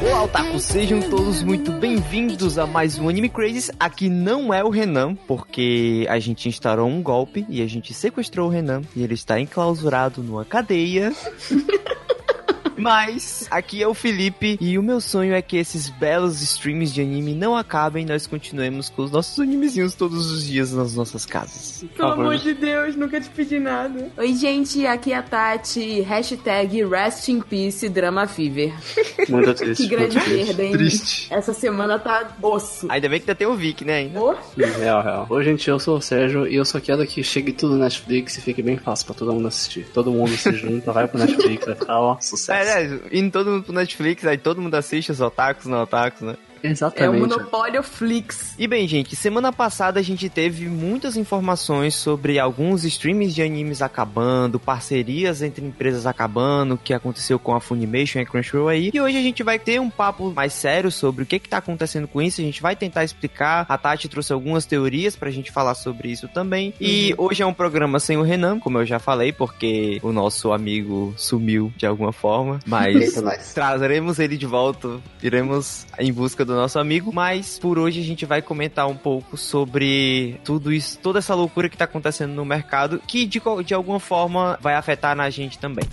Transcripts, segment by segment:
Olá, Otaku, sejam todos muito bem-vindos a mais um Anime Crazes. Aqui não é o Renan, porque a gente instaurou um golpe e a gente sequestrou o Renan e ele está enclausurado numa cadeia. Mas aqui é o Felipe e o meu sonho é que esses belos streams de anime não acabem e nós continuemos com os nossos animezinhos todos os dias nas nossas casas. Pelo amor de Deus, nunca te pedi nada. Oi, gente, aqui é a Tati. Hashtag Rest in Peace Drama Fever. Muito triste. que grande perda, hein? Triste. Essa semana tá osso. Ainda bem que ainda tem o Vic, né, ainda. Oh, Real, real. Oi, gente, eu sou o Sérgio e eu só quero que chegue tudo no Netflix e fique bem fácil pra todo mundo assistir. Todo mundo se junta, vai pro Netflix, vai ficar, ó, sucesso. É, é, indo todo mundo pro Netflix, aí todo mundo assiste os otakus, não otakus, né? É o Exatamente. Monopólio Flix. E bem, gente, semana passada a gente teve muitas informações sobre alguns streams de animes acabando, parcerias entre empresas acabando, o que aconteceu com a Funimation e a Crunchyroll aí. E hoje a gente vai ter um papo mais sério sobre o que que tá acontecendo com isso, a gente vai tentar explicar. A Tati trouxe algumas teorias pra gente falar sobre isso também. E hoje é um programa sem o Renan, como eu já falei, porque o nosso amigo sumiu de alguma forma, mas. Trazeremos ele de volta, iremos em busca do nosso amigo, mas por hoje a gente vai comentar um pouco sobre tudo isso, toda essa loucura que tá acontecendo no mercado, que de, de alguma forma vai afetar na gente também.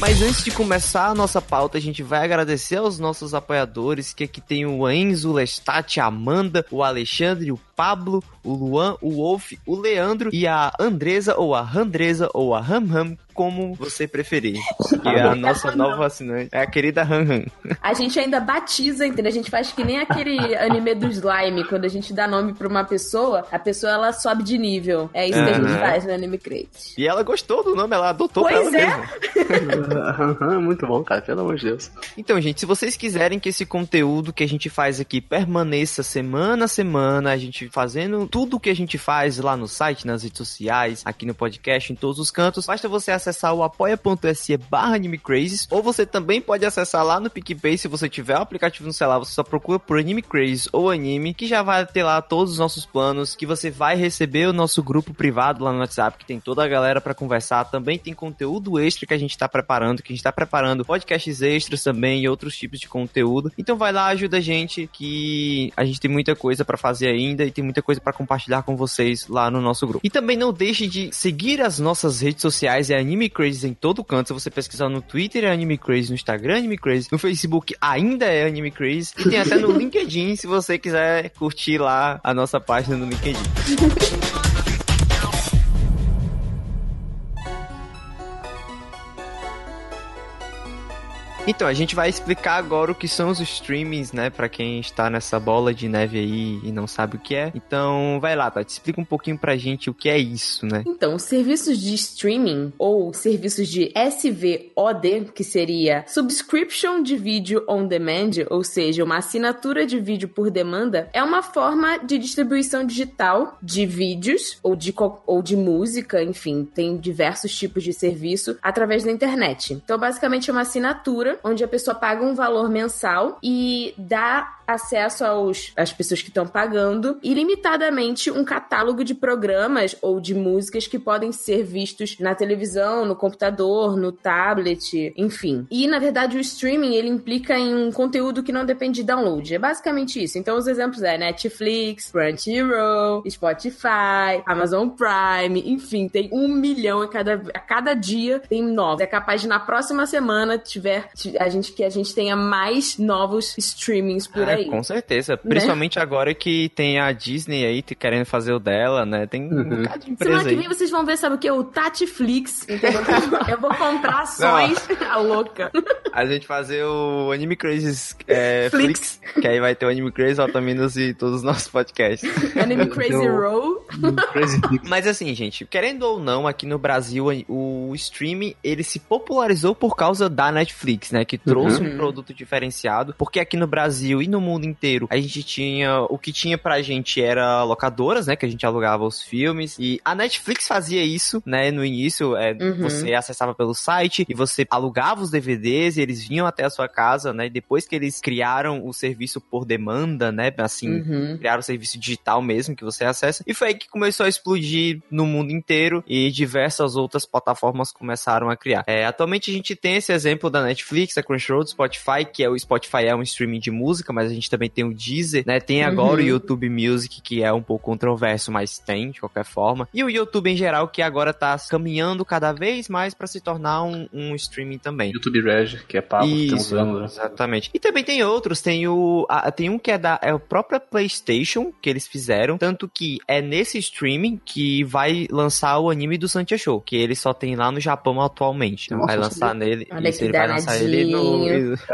Mas antes de começar a nossa pauta, a gente vai agradecer aos nossos apoiadores, que aqui tem o Enzo, o Lestat, a Amanda, o Alexandre, o Pablo, o Luan, o Wolf, o Leandro e a Andresa, ou a Randresa, ou a Ham Ham, como você preferir. Que é a nossa nova assinante, é a querida Ham Ham. A gente ainda batiza, entendeu? A gente faz que nem aquele anime do slime, quando a gente dá nome pra uma pessoa, a pessoa ela sobe de nível. É isso que a gente Uhum. faz no Anime Crate. E ela gostou do nome, ela adotou pra Pois ela é. mesma. Muito bom, cara, pelo amor de Deus. Então, gente, se vocês quiserem que esse conteúdo que a gente faz aqui permaneça semana a semana, a gente fazendo tudo o que a gente faz lá no site, nas redes sociais, aqui no podcast, em todos os cantos, basta você acessar o apoia.se barra animecrazes, ou você também pode acessar lá no PicPay, se você tiver o aplicativo no celular, você só procura por Anime Crazes ou Anime, que já vai ter lá todos os nossos planos, que você vai receber o nosso grupo privado lá no WhatsApp, que tem toda a galera pra conversar, também tem conteúdo extra que a gente tá preparando, que a gente tá preparando podcasts extras também e outros tipos de conteúdo. Então vai lá, ajuda a gente, que a gente tem muita coisa pra fazer ainda e tem muita coisa pra compartilhar com vocês lá no nosso grupo. E também não deixe de seguir as nossas redes sociais, é Anime Crazy em todo canto. Se você pesquisar no Twitter é Anime Crazy, no Instagram é Anime Crazy, no Facebook ainda é Anime Crazy e tem até no LinkedIn se você quiser curtir lá a nossa página no LinkedIn. Então, a gente vai explicar agora o que são os streamings, né? Pra quem está nessa bola de neve aí e não sabe o que é. Então, vai lá, Tati, explica um pouquinho pra gente o que é isso, né? Então, os serviços de streaming ou serviços de SVOD, que seria Subscription de Video on Demand, ou seja, uma assinatura de vídeo por demanda, é uma forma de distribuição digital de vídeos ou de, ou de música, enfim, tem diversos tipos de serviço através da internet. Então, basicamente, é uma assinatura onde a pessoa paga um valor mensal e dá acesso aos, às pessoas que estão pagando ilimitadamente um catálogo de programas ou de músicas que podem ser vistos na televisão, no computador, no tablet, enfim. E na verdade o streaming ele implica em um conteúdo que não depende de download. É basicamente isso. Então os exemplos é Netflix, Crunchyroll, Spotify, Amazon Prime, enfim, tem um milhão a cada, a cada dia tem novos. É capaz de na próxima semana tiver a gente que a gente tenha mais novos streamings por É, aí. com certeza. Principalmente agora que tem a Disney aí querendo fazer o dela, né? Tem um Uhum. bocado de Semana empresa que aí. vem vocês vão ver, sabe o que? O Tatiflix, entendeu? Eu vou comprar ações, a louca. A gente fazer o Anime Crazy é, Flix. Flix, que aí vai ter o Anime Crazy, Otaminos e todos os nossos podcasts. Anime Crazy. Crazy Pix. Mas assim, gente, querendo ou não, aqui no Brasil, o streaming, ele se popularizou por causa da Netflix, né? né, que trouxe Uhum. um produto diferenciado, porque aqui no Brasil e no mundo inteiro a gente tinha, o que tinha pra gente era locadoras, né, que a gente alugava os filmes, e a Netflix fazia isso, né, no início, é, Uhum. você acessava pelo site e você alugava os DVDs e eles vinham até a sua casa, né, e depois que eles criaram o serviço por demanda, né, assim, Uhum. criaram o serviço digital mesmo que você acessa. E foi aí que começou a explodir no mundo inteiro e diversas outras plataformas começaram a criar. É, atualmente a gente tem esse exemplo da Netflix, da Crunchyroll, do Spotify, que é o Spotify é um streaming de música, mas a gente também tem o Deezer, né? Tem agora Uhum. o YouTube Music, que é um pouco controverso, mas tem de qualquer forma. E o YouTube em geral, que agora tá caminhando cada vez mais para se tornar um, um streaming também. YouTube Red, que é pago, tem uns Isso, anos. né? exatamente. E também tem outros, tem o a- tem um que é da é a própria PlayStation que eles fizeram, tanto que é nesse streaming que vai lançar o anime do Santia Show, que ele só tem lá no Japão atualmente. Então Nossa, vai lançar nele, Olha isso, que ele vai lançar ele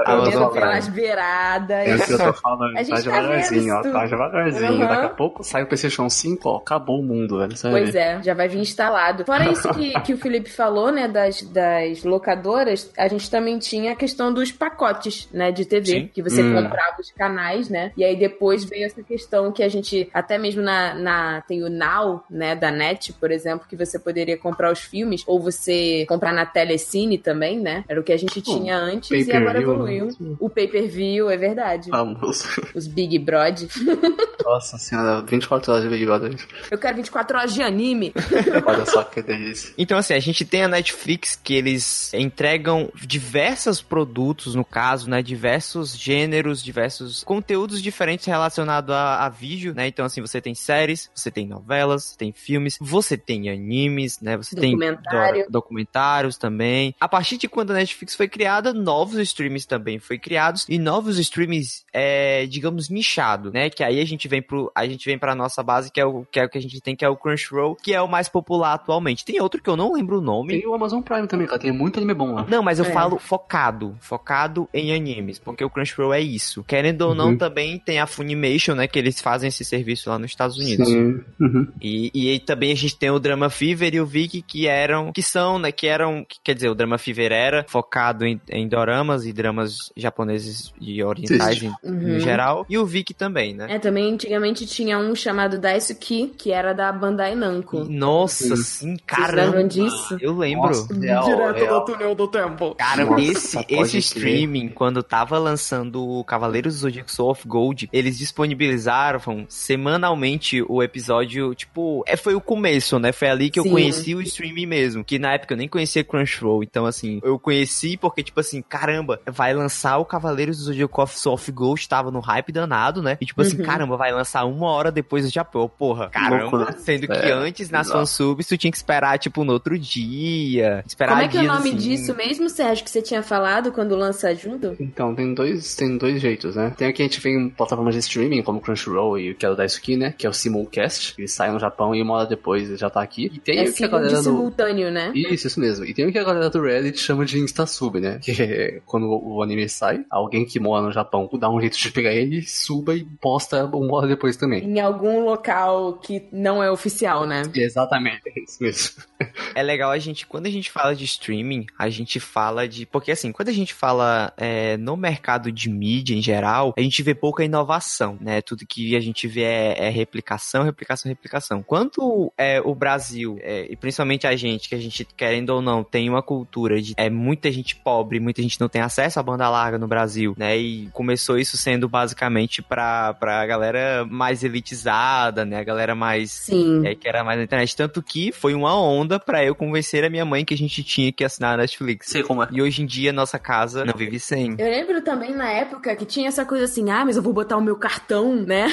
Comendo tô- pelas beiradas. É o que eu tô falando, A gente tá tá devagarzinho, ó, vendo tá devagarzinho. Uhum. Daqui a pouco sai o PlayStation 5, ó, acabou o mundo, velho, sabe? Pois é, já vai vir instalado. Fora isso que, que o Felipe falou, né, das, das locadoras, a gente também tinha a questão dos pacotes, né, de TV, Sim. que você Hum. comprava os canais, né, e aí depois veio essa questão que a gente, até mesmo na, na tem o Now, né, da NET, por exemplo, que você poderia comprar os filmes, ou você comprar na Telecine também, né, era o que a gente tinha antes e agora evoluiu. né? O pay-per-view, é verdade. Vamos. Os Big Brod. Nossa senhora, 24 horas de Big Brother. Eu quero 24 horas de anime. Olha só que delícia. Então, assim, a gente tem a Netflix que eles entregam diversos produtos, no caso, né? Diversos gêneros, diversos conteúdos diferentes relacionados a, a vídeo, né? Então, assim, você tem séries, você tem novelas, você tem filmes, você tem animes, né? Você tem do- documentários também. A partir de quando a Netflix foi criada, novos streams também foi criados e novos streams, é, digamos, nichado, né? Que aí a gente vem pro, a gente vem pra nossa base, que é o que, é o que a gente tem, que é o Crunchyroll, que é o mais popular atualmente. Tem outro que eu não lembro o nome. Tem o Amazon Prime também, cara, tem muito anime bom lá. Não, mas eu É. falo focado, focado em animes, porque o Crunchyroll é isso. Querendo ou não, Uhum. também tem a Funimation, né, que eles fazem esse serviço lá nos Estados Unidos. Sim. Uhum. E, e aí também a gente tem o Drama Fever e o Viki que eram, que são, né, que eram, que- quer dizer, o Drama Fever era focado em, em doramas e dramas japoneses e orientais em, Uhum. no geral, e o Viki também, né? É, também antigamente tinha um chamado Daisuki, que era da Bandai Namco. Nossa, Sim. sim, caramba. lembram disso? Eu lembro. Nossa, real, real. túnel do tempo. Cara, Nossa, esse, esse streaming, quando tava lançando o Cavaleiros do Zodíaco Soul of Gold, eles disponibilizaram semanalmente o episódio, tipo, é, foi o começo, né? Foi ali que eu Sim. conheci o streaming mesmo, que na época eu nem conhecia Crunchyroll, então assim, eu conheci porque, tipo assim, caramba, vai lançar o Cavaleiros do Zodíaco of Gold, tava no hype danado, né? E tipo assim, Uhum. caramba, vai lançar uma hora depois do Japão, porra, caramba, Louco, né? sendo que É, antes nas exato. fansubs tu tinha que esperar, tipo, no outro dia, esperar Como é que é o nome assim. disso mesmo, Sérgio, que você tinha falado quando lança junto? Então, tem dois, tem dois jeitos, né? Tem aqui a gente vem em plataformas de streaming, como Crunchyroll e o que é o Daisuki, né? Que é o Simulcast, ele sai no Japão e uma hora depois ele já tá aqui. E tem É o que a galera do... simultâneo, né? Isso, isso mesmo. E tem o que a galera do Reddit chama de Instasub, né? Que é quando o anime sai, alguém que mora no Japão dá um jeito de pegar ele, suba e posta uma hora depois também. Em algum local que não é oficial, né? Exatamente, é isso mesmo. É legal a gente, quando a gente fala de streaming, a gente fala de. Porque assim, quando a gente fala é, no mercado de mídia em geral, a gente vê pouca inovação, né? Tudo que a gente vê é, é replicação, replicação, replicação. Quanto é, o Brasil, é, e principalmente a gente, que a gente, querendo ou não, tem uma cultura de é, muita gente pobre, muita gente não tem acesso à banda larga no Brasil, né? E começou isso sendo basicamente pra, pra galera mais elitizada, né? A galera mais Sim. é, que era mais na internet. Tanto que foi uma onda pra eu convencer a minha mãe que a gente tinha que assinar a Netflix. Sei como é. E hoje em dia nossa casa não vive sem. Eu lembro também na época que tinha essa coisa assim, ah, mas eu vou botar o meu cartão, né?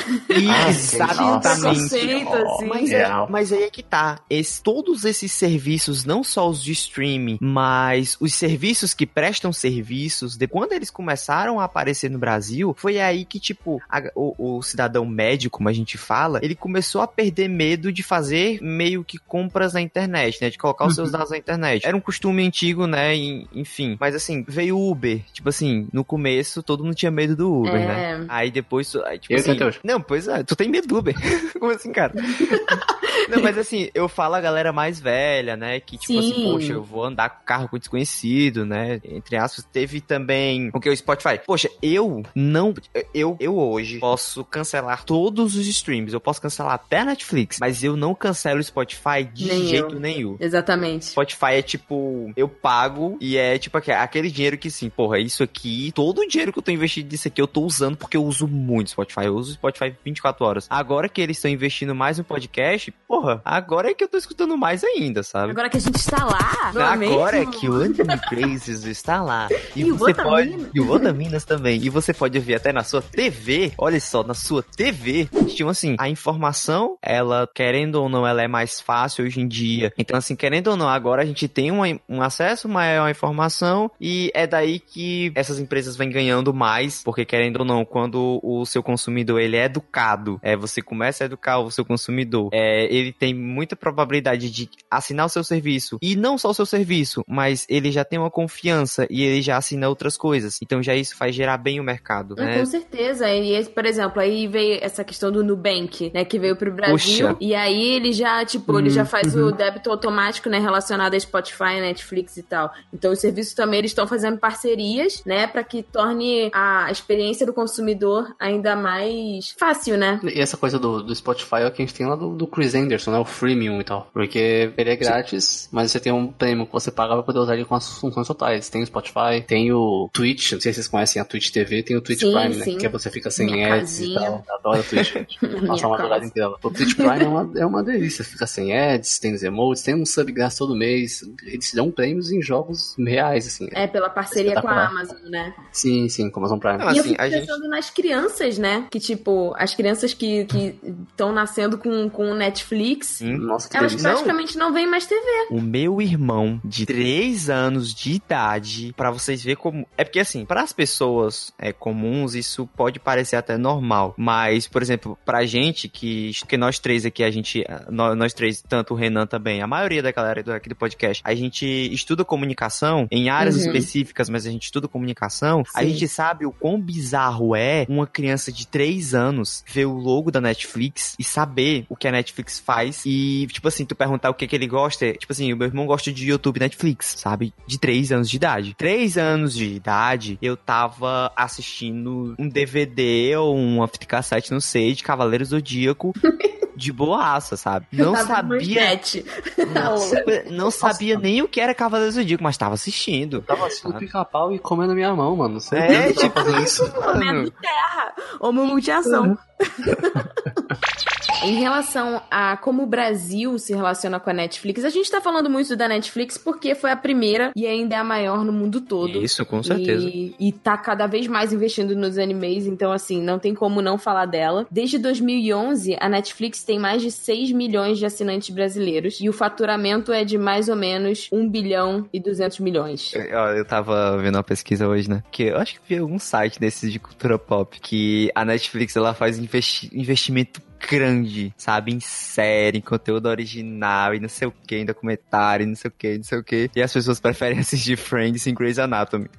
preconceito, assim. Mas, é, mas aí é que tá. Esse- todos esses serviços, não só os de streaming, mas os serviços que prestam serviços, de quando eles começaram a aparecer no Brasil, foi aí que, tipo, a- o, o cidadão médio, como a gente fala, ele começou a perder medo de fazer meio que compras na internet, né? De colocar os seus dados na internet. Era um costume antigo, né? e- enfim. Mas assim, veio o Uber. Tipo assim, no começo todo mundo tinha medo do Uber, É. né? Aí depois. aí, tipo Eu assim. Não, pois é, tu tem medo do Uber. Como assim, cara? Não, mas assim, eu falo a galera mais velha, né? Que tipo assim, Sim. poxa, eu vou andar com carro com desconhecido, né? Entre aspas, teve também o que o Spotify. Poxa, eu não. Eu, eu hoje posso cancelar todos os streams. Eu posso cancelar até a Netflix, mas eu não cancelo o Spotify de Nem jeito eu. nenhum. Exatamente. Spotify é tipo, eu pago e é tipo aque- aquele dinheiro que sim, porra, isso aqui, todo o dinheiro que eu tô investindo nisso aqui eu tô usando porque eu uso muito Spotify. Eu uso Spotify 24 horas. Agora que eles estão investindo mais no podcast, porra, agora é que eu tô escutando mais ainda, sabe? Agora que a gente está lá, não é Agora é mesmo? que o Anthony Crazes está lá. E, E o você pode. E o Otaminas também. E você pode ver até na sua TV. Olha só, na sua TV. Tipo assim, a informação, ela, querendo ou não, ela é mais fácil hoje em dia. Então, assim, querendo ou não, agora a gente tem uma- um acesso maior à informação. E é daí que essas empresas vêm ganhando mais. Porque, querendo ou não, quando o seu consumidor ele é educado, é, você começa a educar o seu consumidor, é, ele tem muita probabilidade de assinar o seu serviço. E não só o seu serviço, mas ele já tem uma confiança e ele já assina outras coisas. Então já isso faz gerar bem o mercado, né? Com certeza. E, por exemplo, aí veio essa questão do Nubank, né? Que veio pro Brasil. Puxa. E aí ele já, tipo, ele já faz o débito automático, né? Relacionado a Spotify, Netflix e tal. Então os serviços também eles estão fazendo parcerias, né? Pra que torne a experiência do consumidor ainda mais fácil, né? E essa coisa do, do Spotify é o que a gente tem lá do, do Chris Anderson, né? O freemium e tal. Porque ele é grátis, mas você tem um prêmio que você paga pra poder usar ele com as funções totais. Tem o Spotify, tem o Twitch, não sei se vocês conhecem a Twitch TV, tem o Twitch Sim, Prime, né? sim. Que é você fica sem Minha ads casinha. e tal. Eu adoro a Twitch, é uma verdade inteira. O Twitch Prime é uma, é uma delícia. Fica sem ads, tem os emotes, tem um sub grátis todo mês. Eles dão prêmios em jogos reais, assim. É, pela parceria com a. Amazon, né? Sim, sim, com a Amazon Prime. Não, e eu assim, fico a gente- pensando nas crianças, né? Que, tipo, as crianças que estão nascendo com, com Netflix, Hum. Nossa, que elas delícia. praticamente não veem mais TV. O meu irmão de 3 anos de idade, pra vocês verem como. É porque assim, para as pessoas é, comuns, isso pode parecer até normal. Mas, por exemplo, pra gente, que, que nós três aqui, a gente. Nós, nós três, tanto o Renan também, a maioria da galera do, aqui do podcast, a gente estuda comunicação em áreas Uhum. específicas, mas a gente estuda comunicação. A Sim. gente sabe o quão bizarro é uma criança de 3 anos ver o logo da Netflix e saber o que a Netflix faz. E, tipo assim, tu perguntar o que, que ele gosta. é, Tipo assim, o meu irmão gosta de YouTube e Netflix, sabe? De 3 anos de idade. 3 anos de idade, eu tava assistindo um DVD ou uma fita cassete, não sei, de Cavaleiro Zodíaco. De boaça, sabe? Não sabia. Nossa, não sabia nem o que era Cavaleiro Zodíaco, mas tava assistindo. Eu tava assistindo pica-pau e comendo minha mão, mano. Você É, tipo isso. Comendo terra. Homo multiação. em relação a como o Brasil se relaciona com a Netflix, a gente tá falando muito da Netflix porque foi a primeira e ainda é a maior no mundo todo. Isso, com certeza. E, e tá cada vez mais investindo nos animes, então assim, não tem como não falar dela. Desde 2011, a Netflix tem mais de 6 milhões de assinantes brasileiros e o faturamento é de mais ou menos 1 bilhão e 200 milhões. Eu, eu tava vendo uma pesquisa hoje, né? Que eu acho que vi algum site desses de cultura pop que a Netflix ela faz investi- investimento grande, sabe? Em série, em conteúdo original e não sei o que, em documentário, e não sei o que, não sei o que. E as pessoas preferem assistir Friends em Grey's Anatomy.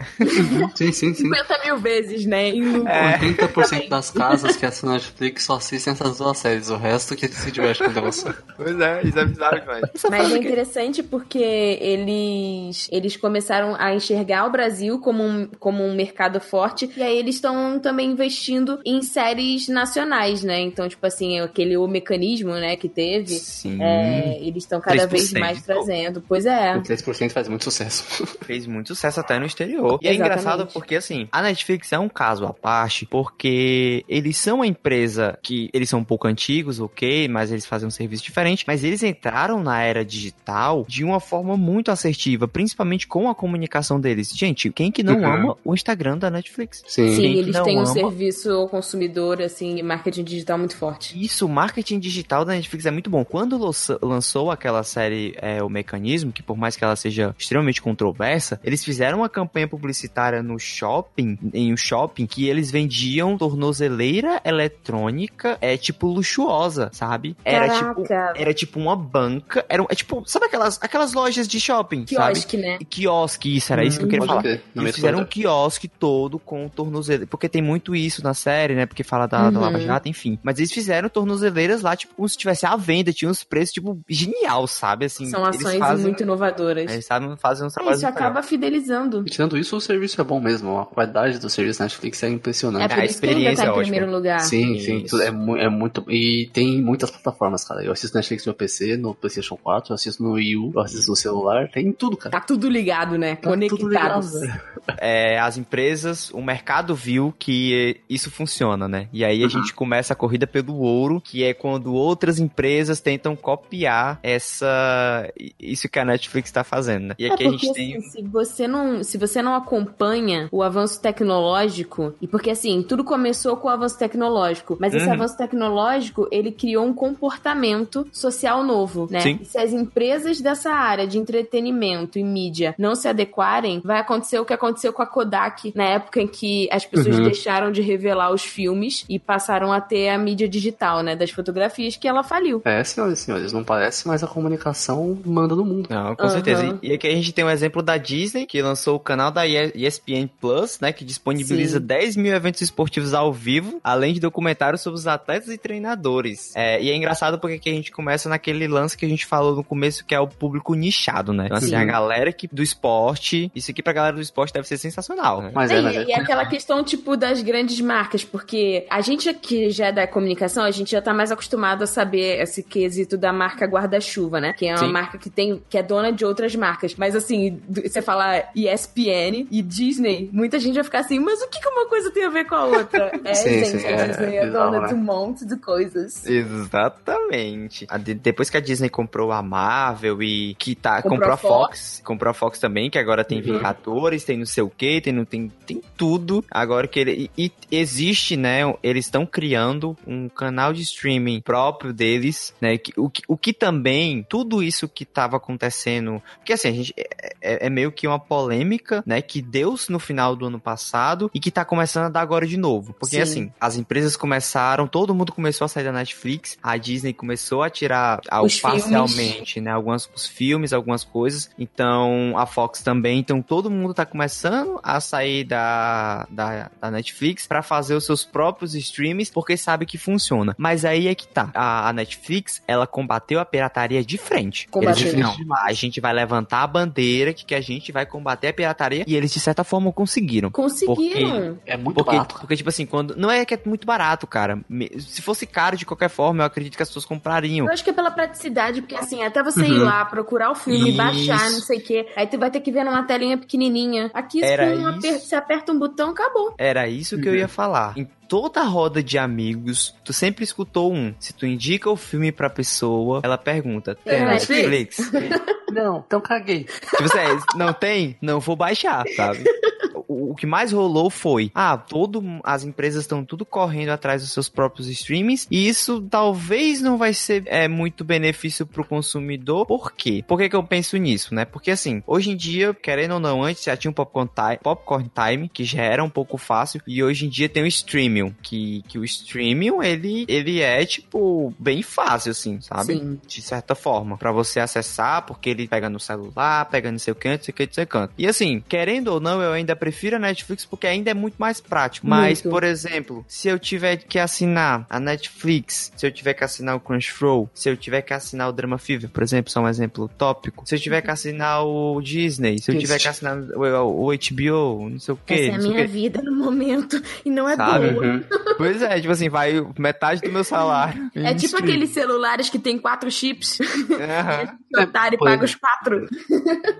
Sim, sim, sim. 50 mil vezes, né? Em. É. 80% das casas que assinam Netflix só assistem essas duas séries. O resto que se diverte com negócio. Pois é, isso é bizarro demais. Mas é interessante porque eles, eles começaram a enxergar o Brasil como um, como um mercado forte e aí eles estão também investindo em séries nacionais, né? Então, tipo assim, aquele o mecanismo, né, que teve, Sim. é, eles estão cada 3%, vez mais trazendo. Pois é. O 3% faz muito sucesso. fez muito sucesso até no exterior. E é Exatamente. engraçado porque, assim, a Netflix é um caso à parte, porque eles são uma empresa que eles são um pouco antigos, ok, mas eles fazem um serviço diferente, mas eles entraram na era digital de uma forma muito assertiva, principalmente com a comunicação deles. Gente, quem que não Uhum. ama o Instagram da Netflix? Sim. Sim, eles têm um ama? serviço ao consumidor, assim, marketing digital muito forte. Isso, o marketing digital da Netflix é muito bom. Quando lançou aquela série é, O Mecanismo, que por mais que ela seja extremamente controversa, eles fizeram uma campanha publicitária no shopping, em um shopping, que eles vendiam tornozeleira eletrônica, é tipo luxuosa, sabe? Era tipo Caraca. era tipo uma banca, era um- é tipo, sabe aquelas aquelas lojas de shopping, sabe? Quiosque, né? Quiosque, isso era isso que eu queria Pode falar. No Eles fizeram um quiosque todo com tornozeleira. Porque tem muito isso na série, né? Porque fala da, da Uhum. Lava Jato, enfim. Mas eles fizeram tornozeleiras lá, tipo, como se tivesse à venda, tinha uns preços, tipo, genial, sabe? Assim, São ações fazem, muito inovadoras. Eles sabem fazer uns trabalhos. É, isso acaba fidelizando. E tirando isso, o serviço é bom mesmo. A qualidade do serviço Netflix é impressionante. É por a experiência que tá em primeiro lugar. Sim, sim. É, é, muito. E tem muitas plataformas, cara. Eu assisto Netflix no meu PC, no PlayStation 4, eu assisto no Wii U, eu assisto no celular, tem tudo, cara. Tá tudo ligado, né? Tá Conectados. Ligado, é, as empresas, o mercado viu que isso funciona, né? E aí a uhum. gente começa a corrida pelo ouro, que é quando outras empresas tentam copiar essa isso que a Netflix está fazendo, né? E aqui é porque, a gente tem assim, se você não, se você não acompanha o avanço tecnológico, e porque assim, tudo começou com o avanço tecnológico, mas esse uhum. avanço tecnológico, ele criou um comportamento social novo, né? Sim. E se as empresas dessa área de entretenimento e mídia não se adequarem, vai acontecer o que aconteceu com a Kodak na época em que as pessoas uhum. deixaram de revelar os filmes e passaram a ter a mídia digital, né, das fotografias que ela faliu. É, senhoras e senhores, não parece, mas a comunicação manda no mundo. Não, com uhum. certeza. E, e aqui a gente tem um exemplo da Disney, que lançou o canal da ESPN Plus, né, que disponibiliza Sim. 10 mil eventos esportivos ao vivo, além de documentários sobre os atletas e treinadores. É, e é engraçado porque aqui a gente começa naquele lance que a gente falou no começo, que é o público nichado, né? Então, assim, Sim. a galera que, do esporte, isso aqui pra galera do esporte deve ser sensacional. Né? Mas é, mas é. E aquela questão, tipo, das grandes marcas, porque a gente aqui já é da comunicação, a gente já tá mais acostumado a saber esse quesito da marca guarda-chuva, né? Que é uma Sim. marca que tem, que é dona de outras marcas. Mas assim, você fala ESPN e Disney, muita gente vai ficar assim, mas o que, que uma coisa tem a ver com a outra? É, sim, gente, sim, a é, Disney é, é dona né? de um monte de coisas. Exatamente. Depois que a Disney comprou a Marvel e que tá, comprou, comprou a Fox, Fox, comprou a Fox também, que agora tem uhum. Vingadores, tem não sei o que, tem, tem, tem tudo. Agora que ele. E, e existe, né? Eles estão criando um canal de streaming próprio deles, né? Que, o, o que também, tudo isso que tava acontecendo. Porque assim, a gente. É, é, é meio que uma polêmica, né? Que deu no final do ano passado e que tá começando a dar agora de novo. Porque Sim. assim, as empresas começaram, todo mundo começou a sair da Netflix, a Disney começou a tirar os parcialmente, filmes. né? Alguns os filmes, algumas coisas. Então, a Fox também. Então, todo mundo tá começando a sair da, da, da Netflix para fazer os seus próprios streams, porque sabe que funciona. Mas aí é que tá. A, a Netflix, ela combateu a pirataria de frente. Combateu. Eles disseram, não, a gente vai levantar a bandeira que, que a gente vai combater a pirataria e eles, de certa forma, conseguiram. Conseguiram. Porque, é muito porque, barato. Porque, tipo assim, quando. Não é que é muito barato, cara. Se fosse caro de qualquer forma, eu acredito que as pessoas comprariam. Eu acho que é pela praticidade, porque assim, até você uhum. ir lá, procurar o filme, Isso. baixar, não sei o quê. Aí tu vai ter que ver numa telinha pequenininha. Aqui, Era isso. Aper você aperta um botão, acabou. Era isso que uhum. eu ia falar. Em toda roda de amigos, tu sempre escutou um. Se tu indica o filme pra pessoa, ela pergunta: tem Netflix? Não, então caguei. Tipo assim, não tem? Não vou baixar, sabe? o, que mais rolou foi, ah, todo, as empresas estão tudo correndo atrás dos seus próprios streamings e isso talvez não vai ser é, muito benefício pro consumidor. Por quê? Por que, que eu penso nisso, né? Porque assim, hoje em dia, querendo ou não, antes já tinha um Popcorn Time, Popcorn Time que já era um pouco fácil e hoje em dia tem o Streamium, que, que o Streamium, ele, ele é, tipo, bem fácil, assim, sabe? Sim. De certa forma, para você acessar, porque ele pega no celular, pega no seu canto, sei que, sei canto. E assim, querendo ou não, eu ainda prefiro prefiro a Netflix porque ainda é muito mais prático. Mas, muito. por exemplo, se eu tiver que assinar a Netflix, se eu tiver que assinar o Crunchyroll, se eu tiver que assinar o Drama Fever, por exemplo, só um exemplo tópico, se eu tiver que assinar o Disney, se eu tiver que assinar o, o HBO, não sei o quê. Essa é a minha vida no momento e não é Sabe? boa. Uhum. Pois é, tipo assim, vai metade do meu salário. É tipo stream. aqueles celulares que tem quatro chips. Uhum. otário e paga os quatro.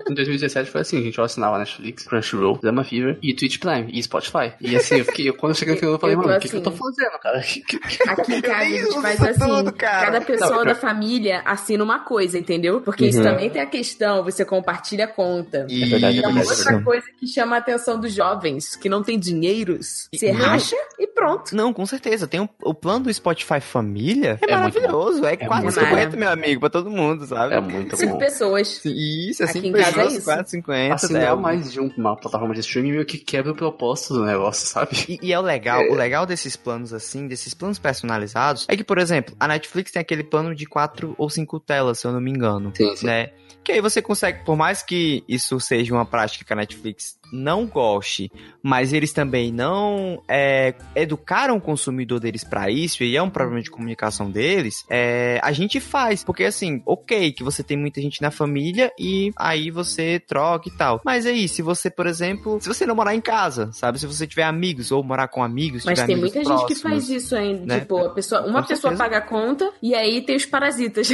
Em 2017 foi assim, a gente assinava Netflix, Crunchyroll, Drama Fever e Twitch Prime e Spotify. E assim, eu fiquei, quando eu cheguei aqui, eu falei, eu mano, o que, assim, que, eu tô assim. fazendo, cara? Aqui em casa a gente faz assim, tudo, cada pessoa não, da família assina uma coisa, entendeu? Porque uhum. isso também tem a questão, você compartilha a conta. E... É verdade, é verdade. É outra coisa que chama a atenção dos jovens, que não tem dinheiros, você não. racha e pronto. Não, com certeza. Tem um, o plano do Spotify Família é, é maravilhoso. É, é 450, meu amigo, pra todo mundo, sabe? É muito cinco bom. pessoas. Isso, é cinco pessoas, é isso. 450. Assinar é mais de uma plataforma de streaming meio que quebra o propósito do negócio, sabe? E, e é o legal, é. o legal desses planos assim, desses planos personalizados, é que, por exemplo, a Netflix tem aquele plano de quatro ou cinco telas, se eu não me engano. Sim, sim. Né? Que aí você consegue, por mais que isso seja uma prática que a Netflix não goste, mas eles também não é, educaram o consumidor deles para isso, e é um problema de comunicação deles, é, a gente faz. Porque assim, ok, que você tem muita gente na família e aí você troca e tal. Mas aí, se você, por exemplo, se você não morar em casa, sabe? Se você tiver amigos ou morar com amigos, Mas tem amigos muita próximos, gente que faz isso ainda. né? Tipo, pessoa, uma Com pessoa certeza. paga a conta e aí tem os parasitas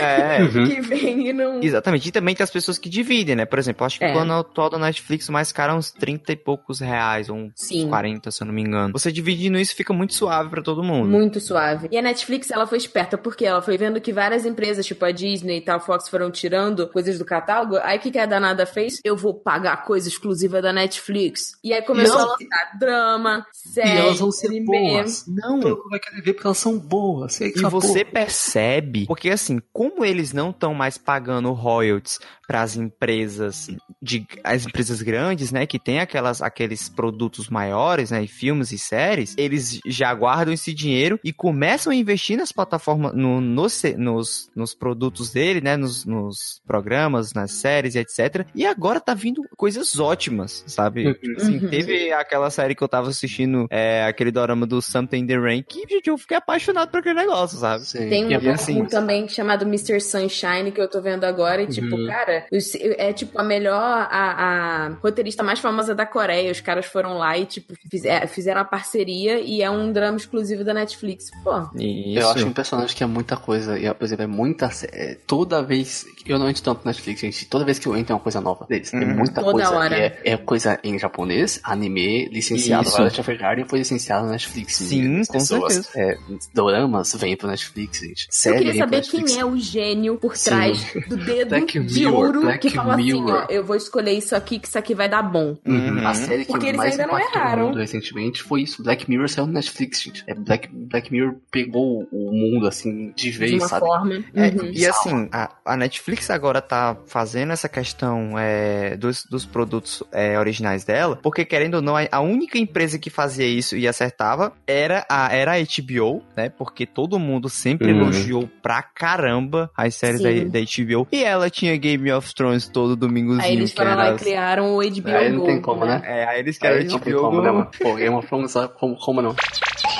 É, que vêm e não. Exatamente. E também tem as pessoas que dividem, né? Por exemplo, acho que É. o plano atual da Netflix mais caro é uns 30 e poucos reais, ou uns Sim. 40, se eu não me engano. Você dividindo isso fica muito suave pra todo mundo. Muito suave. E a Netflix, ela foi esperta, porque ela foi vendo que várias empresas, tipo a Disney e tal, Fox, foram tirando coisas do catálogo. Aí o que, que a danada fez? Eu vou pagar coisa exclusiva da Netflix. E aí começou E a lançar drama, E série, elas vão ser anime. boas. Não. Todo mundo vai querer ver porque elas são boas. Sei que E essa você porra- percebe, porque assim, como eles não estão mais pagando royalties para as empresas de as empresas grandes, né, que tem aquelas aqueles produtos maiores, né, e filmes e séries, eles já guardam esse dinheiro e começam a investir nas plataformas no, nos, nos, nos produtos dele, né, nos, nos programas, nas séries e etc. E agora tá vindo coisas ótimas, sabe? Uhum. Assim, Uhum. teve aquela série que eu tava assistindo, é, aquele dorama do Something in the Rain, que, gente, eu fiquei apaixonado por aquele negócio, sabe? Sim. Tem um, é um assim, também chamado Mr. Sunshine que eu tô vendo agora. E, tipo, Uhum. cara, é tipo a melhor, a, a roteirista mais famosa da Coreia. Os caras foram lá e, tipo, fizer- fizeram a parceria e é um drama exclusivo da Netflix. Pô, Isso. Eu acho impressionante que é muita coisa. E, por exemplo, é muita. é, toda vez. Eu não entro tanto no Netflix, gente. Toda vez que eu entro é uma coisa nova deles. É Uhum. muita Toda coisa. hora. É, é coisa em japonês, anime, licenciado. Isso. Violet Evergarden foi licenciado na Netflix. Sim, As com pessoas, É, doramas vêm pro Netflix, gente. eu Série queria vem pro saber quem é o gênio por Sim. trás do dedo Black de Mirror, ouro Black que fala assim, Mirror. ó, eu vou escolher isso aqui, que isso aqui vai dar bom. Uhum. A série que Porque eles mais ainda não impactou erraram. o mundo recentemente foi isso. Black Mirror saiu no Netflix, gente. É Black, Black Mirror pegou o mundo, assim, de vez, de uma sabe? forma. É, Uhum. e assim, a, a Netflix agora tá fazendo essa questão é, dos, dos produtos é, originais dela, porque querendo ou não, a, única empresa que fazia isso e acertava era a, era a HBO, né? Porque todo mundo sempre Uhum. elogiou pra caramba as séries da, da HBO. E ela tinha Game of Thrones todo domingozinho. Aí eles que foram lá e criaram o HBO Aí não Go, tem como, né? É, aí eles querem Aí não tem HBO. como, né, mano? Pô, Game of Thrones, sabe como, como não?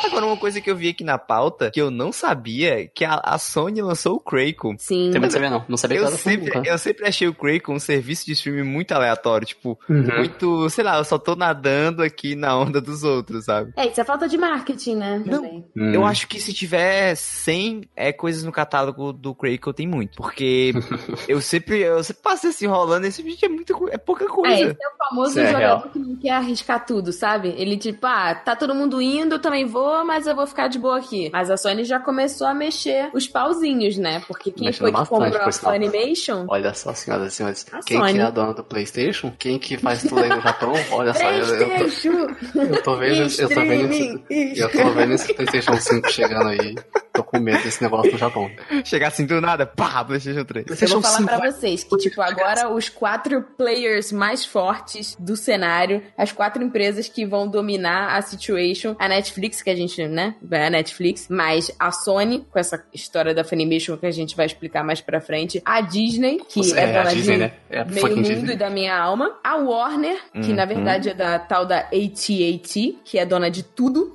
Agora, uma coisa que eu vi aqui na pauta, que eu não sabia, que a, a Sony lançou o Kraken. Sim. Também não sabia, não. Não sabia que Eu era sempre, nunca. eu sempre achei o Kraken um serviço de streaming muito aleatório, tipo, Uhum. muito, sei lá, eu só tô nadando aqui na onda dos outros, sabe? É, isso é falta de marketing, né? Não. Hum. Eu acho que se tiver 100 é, coisas no catálogo do Kraken, tem muito. Porque eu sempre, eu sempre passei assim rolando, esse vídeo é, muito, é pouca É, coisa. esse é o famoso Isso é jogador real. que não quer arriscar tudo, sabe? Ele tipo, ah, tá todo mundo indo, eu também vou, mas eu vou ficar de boa aqui. Mas a Sony já começou a mexer os pauzinhos, né? Porque quem Mexendo foi que comprou a sinal. Funimation... Olha só, senhoras e senhores. A Quem Sony. que é a dona do Playstation? Quem que faz tudo aí no Japão? Olha só, eu, eu, tô, eu tô vendo, eu tô vendo esse, eu tô vendo esse Playstation 5 chegando aí. Tô com medo desse negócio no Japão. Chegar assim do nada, pá, PlayStation 3. Eu vou falar 5 pra vocês que, tipo, agora os quatro players mais fortes do cenário, as quatro empresas que vão dominar a situation, a Netflix, que a gente, né, vai a Netflix, mas a Sony, com essa história da Funimation que a gente vai explicar mais pra frente, a Disney, que Você- é, é a dona Disney, de né? É meio mundo Disney. e da minha alma, a Warner, que Uhum. na verdade é da tal da AT&T, que é dona de tudo,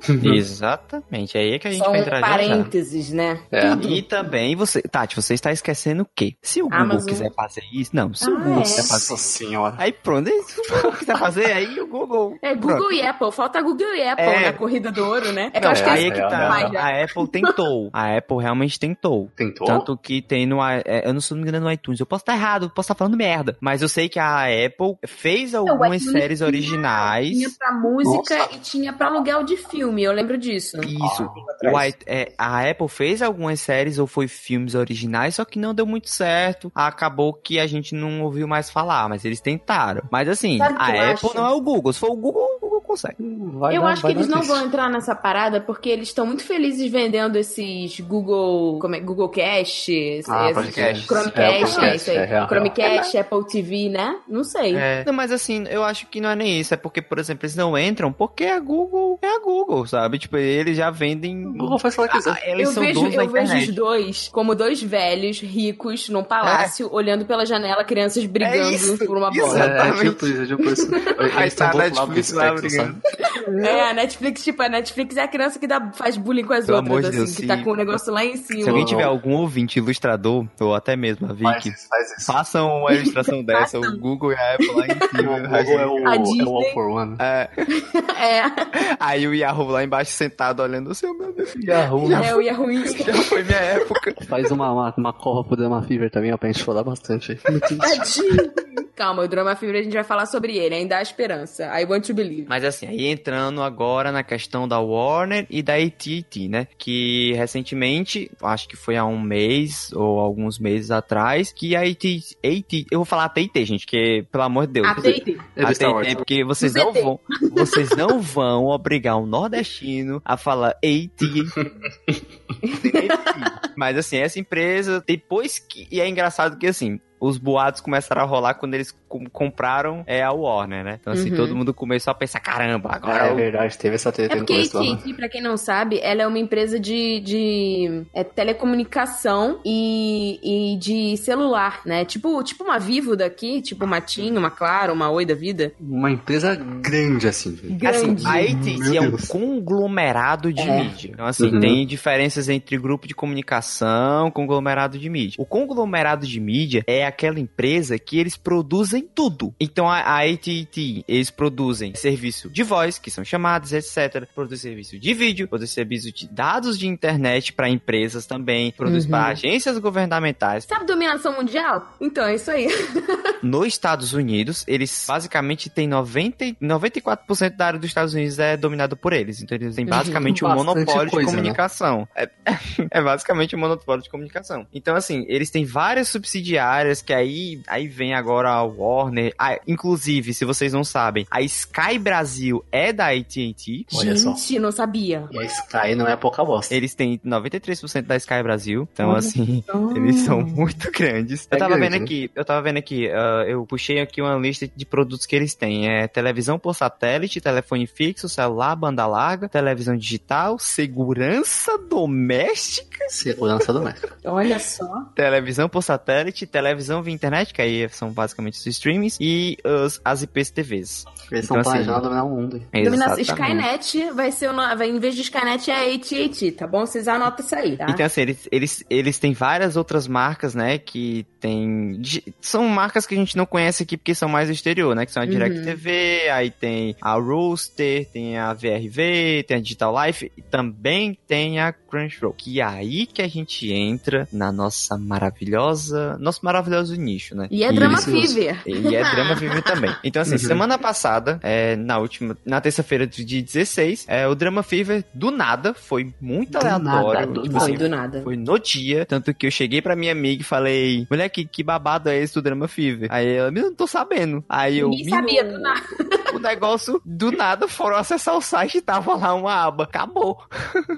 Exatamente, é aí que a gente são vai entrar já já. parênteses, né? É. Tudo. E também você, Tati, você está esquecendo o quê? Se o Google Amazon. quiser fazer isso, não, se o Ah, Google é? quiser fazer Nossa senhora. Aí pronto, se o Google quiser fazer, aí o Google. É Google e Apple, falta Google e Apple É. na corrida do ouro, né? É que eu acho que aí é que é, tá. é, né? A Apple tentou. A Apple realmente tentou. Tentou? Tanto que tem no. i- é, Eu não sou me engano no iTunes. Eu posso estar errado, posso estar falando merda. Mas eu sei que a Apple fez algumas séries tinha- originais. Tinha pra música Nossa. e tinha pra aluguel de filme, eu lembro disso. Isso. O i- é, a Apple fez algumas séries ou foi filmes originais, só que não deu muito certo. Acabou que a gente não ouviu mais falar, mas eles tentaram. Mas assim, a Apple acho? não é o Google. Se for o Google consegue. Vai eu dar- acho que eles não vão entrar nessa parada porque eles estão muito felizes vendendo esses Google, como é, Google Cash, esses, Ah, esses podcast. Chromecast, É, é, isso aí. é real. Chromecast, Apple TV, né? Não sei. É. Não, mas assim, eu acho que não é nem isso. É porque, por exemplo, eles não entram porque a Google é a Google, sabe? Tipo, eles já vendem. O Google faz o que ela quiser. Ah, eles eu são vejo, donos da eu vejo internet. os dois como dois velhos ricos num palácio, olhando pela janela, crianças brigando É isso, por uma bola. É, é tipo isso, é tipo isso. Aí Eles tá estão Netflix lá É, a Netflix, tipo, a Netflix é a criança que dá, faz bullying com as Pelo outras, assim, Deus, que sim. tá com o negócio lá em cima. Se alguém tiver algum ouvinte ilustrador, ou até mesmo a Faz Vicky, isso, faz isso. façam uma ilustração dessa, o. Google e a Apple lá em O cima. Google é o, A é o. All for One. É, É, aí o Yahoo lá embaixo sentado olhando o seu, meu Deus. Yahoo. é o Yahoo. Já foi minha época. Faz uma, uma, uma corra pro Drama Fever também, ó, pra gente falar bastante. Tadinho. Calma, o Drama Fever a gente vai falar sobre ele, ainda há esperança. I want to believe. Mas assim, aí entrando agora na questão da Warner e da AT&T, né? Que recentemente, acho que foi há um mês ou alguns meses atrás, que a AT&T, AT, eu vou falar AT&T, gente, que pelo amor de Deus. AT&T, Wars. porque vocês não vão, vocês não vão obrigar um nordestino a falar AT&T. Mas assim, essa empresa, depois que. E é engraçado que assim. Os boatos começaram a rolar quando eles com- compraram é, a Warner, né? Então, assim, Uhum. todo mundo começou a pensar: caramba, Ah, agora é o verdade, teve essa treta É no porque a começo. AT&T, pra quem não sabe, ela é uma empresa de, de é, telecomunicação e, e de celular, né? Tipo, tipo uma Vivo daqui, tipo uma TIM, uma Claro, uma Oi da vida. Uma empresa grande, assim. Grande. Assim, a AT&T é um conglomerado de É. mídia. Então, assim, Uhum. tem diferenças entre grupo de comunicação, conglomerado de mídia. O conglomerado de mídia é aquela empresa que eles produzem tudo. Então, a, a AT&T, eles produzem serviço de voz, que são chamadas, etc. Produzem serviço de vídeo, produzem serviço de dados de internet para empresas também, produz Uhum. para agências governamentais. Sabe dominação mundial? Então, é isso aí. Nos Estados Unidos, eles basicamente têm 90, e- 94% da área dos Estados Unidos é dominado por eles. Então eles têm Uhum. basicamente um Bastante monopólio coisa, de né? comunicação. É, é basicamente um monopólio de comunicação. Então, assim, eles têm várias subsidiárias que aí, aí vem agora a Warner. Ah, inclusive, se vocês não sabem, a Sky Brasil é da AT&T. Olha só. Gente, não sabia. E a Sky não é pouca bosta. Eles têm 93% da Sky Brasil. Então, Olha assim, só. Eles são muito grandes. É eu tava grande, vendo né? aqui, eu tava vendo aqui, ah, eu puxei aqui uma lista de produtos que eles têm. É televisão por satélite, telefone fixo, celular, banda larga, televisão digital, segurança doméstica, Segurança doméstica. Olha só. televisão por satélite, televisão via internet, que aí são basicamente os streamings, e os- as IPs TVs. Eles Então, assim, planejando dominar o mundo. Skynet vai ser o no... vai, em vez de Skynet é AT&T, tá bom? Vocês anotam isso aí, tá? Então, assim, eles, eles, eles têm várias outras marcas, né? Que tem. São marcas que a gente não conhece aqui porque são mais do exterior, né? Que são a Uhum. DirecTV, aí tem a Rooster, tem a VRV, tem a Digital Life e também tem a Crunchyroll. Que é aí que a gente entra na nossa maravilhosa. Nosso maravilhoso nicho, né? E é Drama Isso. Fever. e é drama vivo também. Então, assim, Uhum. semana passada, é, na última, na terça-feira do dia 16, é, o Drama Fever, do nada, foi muito Do aleatório. nada, do tipo nada. assim, Foi do nada. foi no dia, tanto que eu cheguei pra minha amiga e falei, mulher, que, que babado é esse do Drama Fever? Aí ela, "Menino, não tô sabendo. Aí eu, "Menino, sabia do nada. o negócio, do nada, foram acessar o site e tava lá uma aba. Acabou.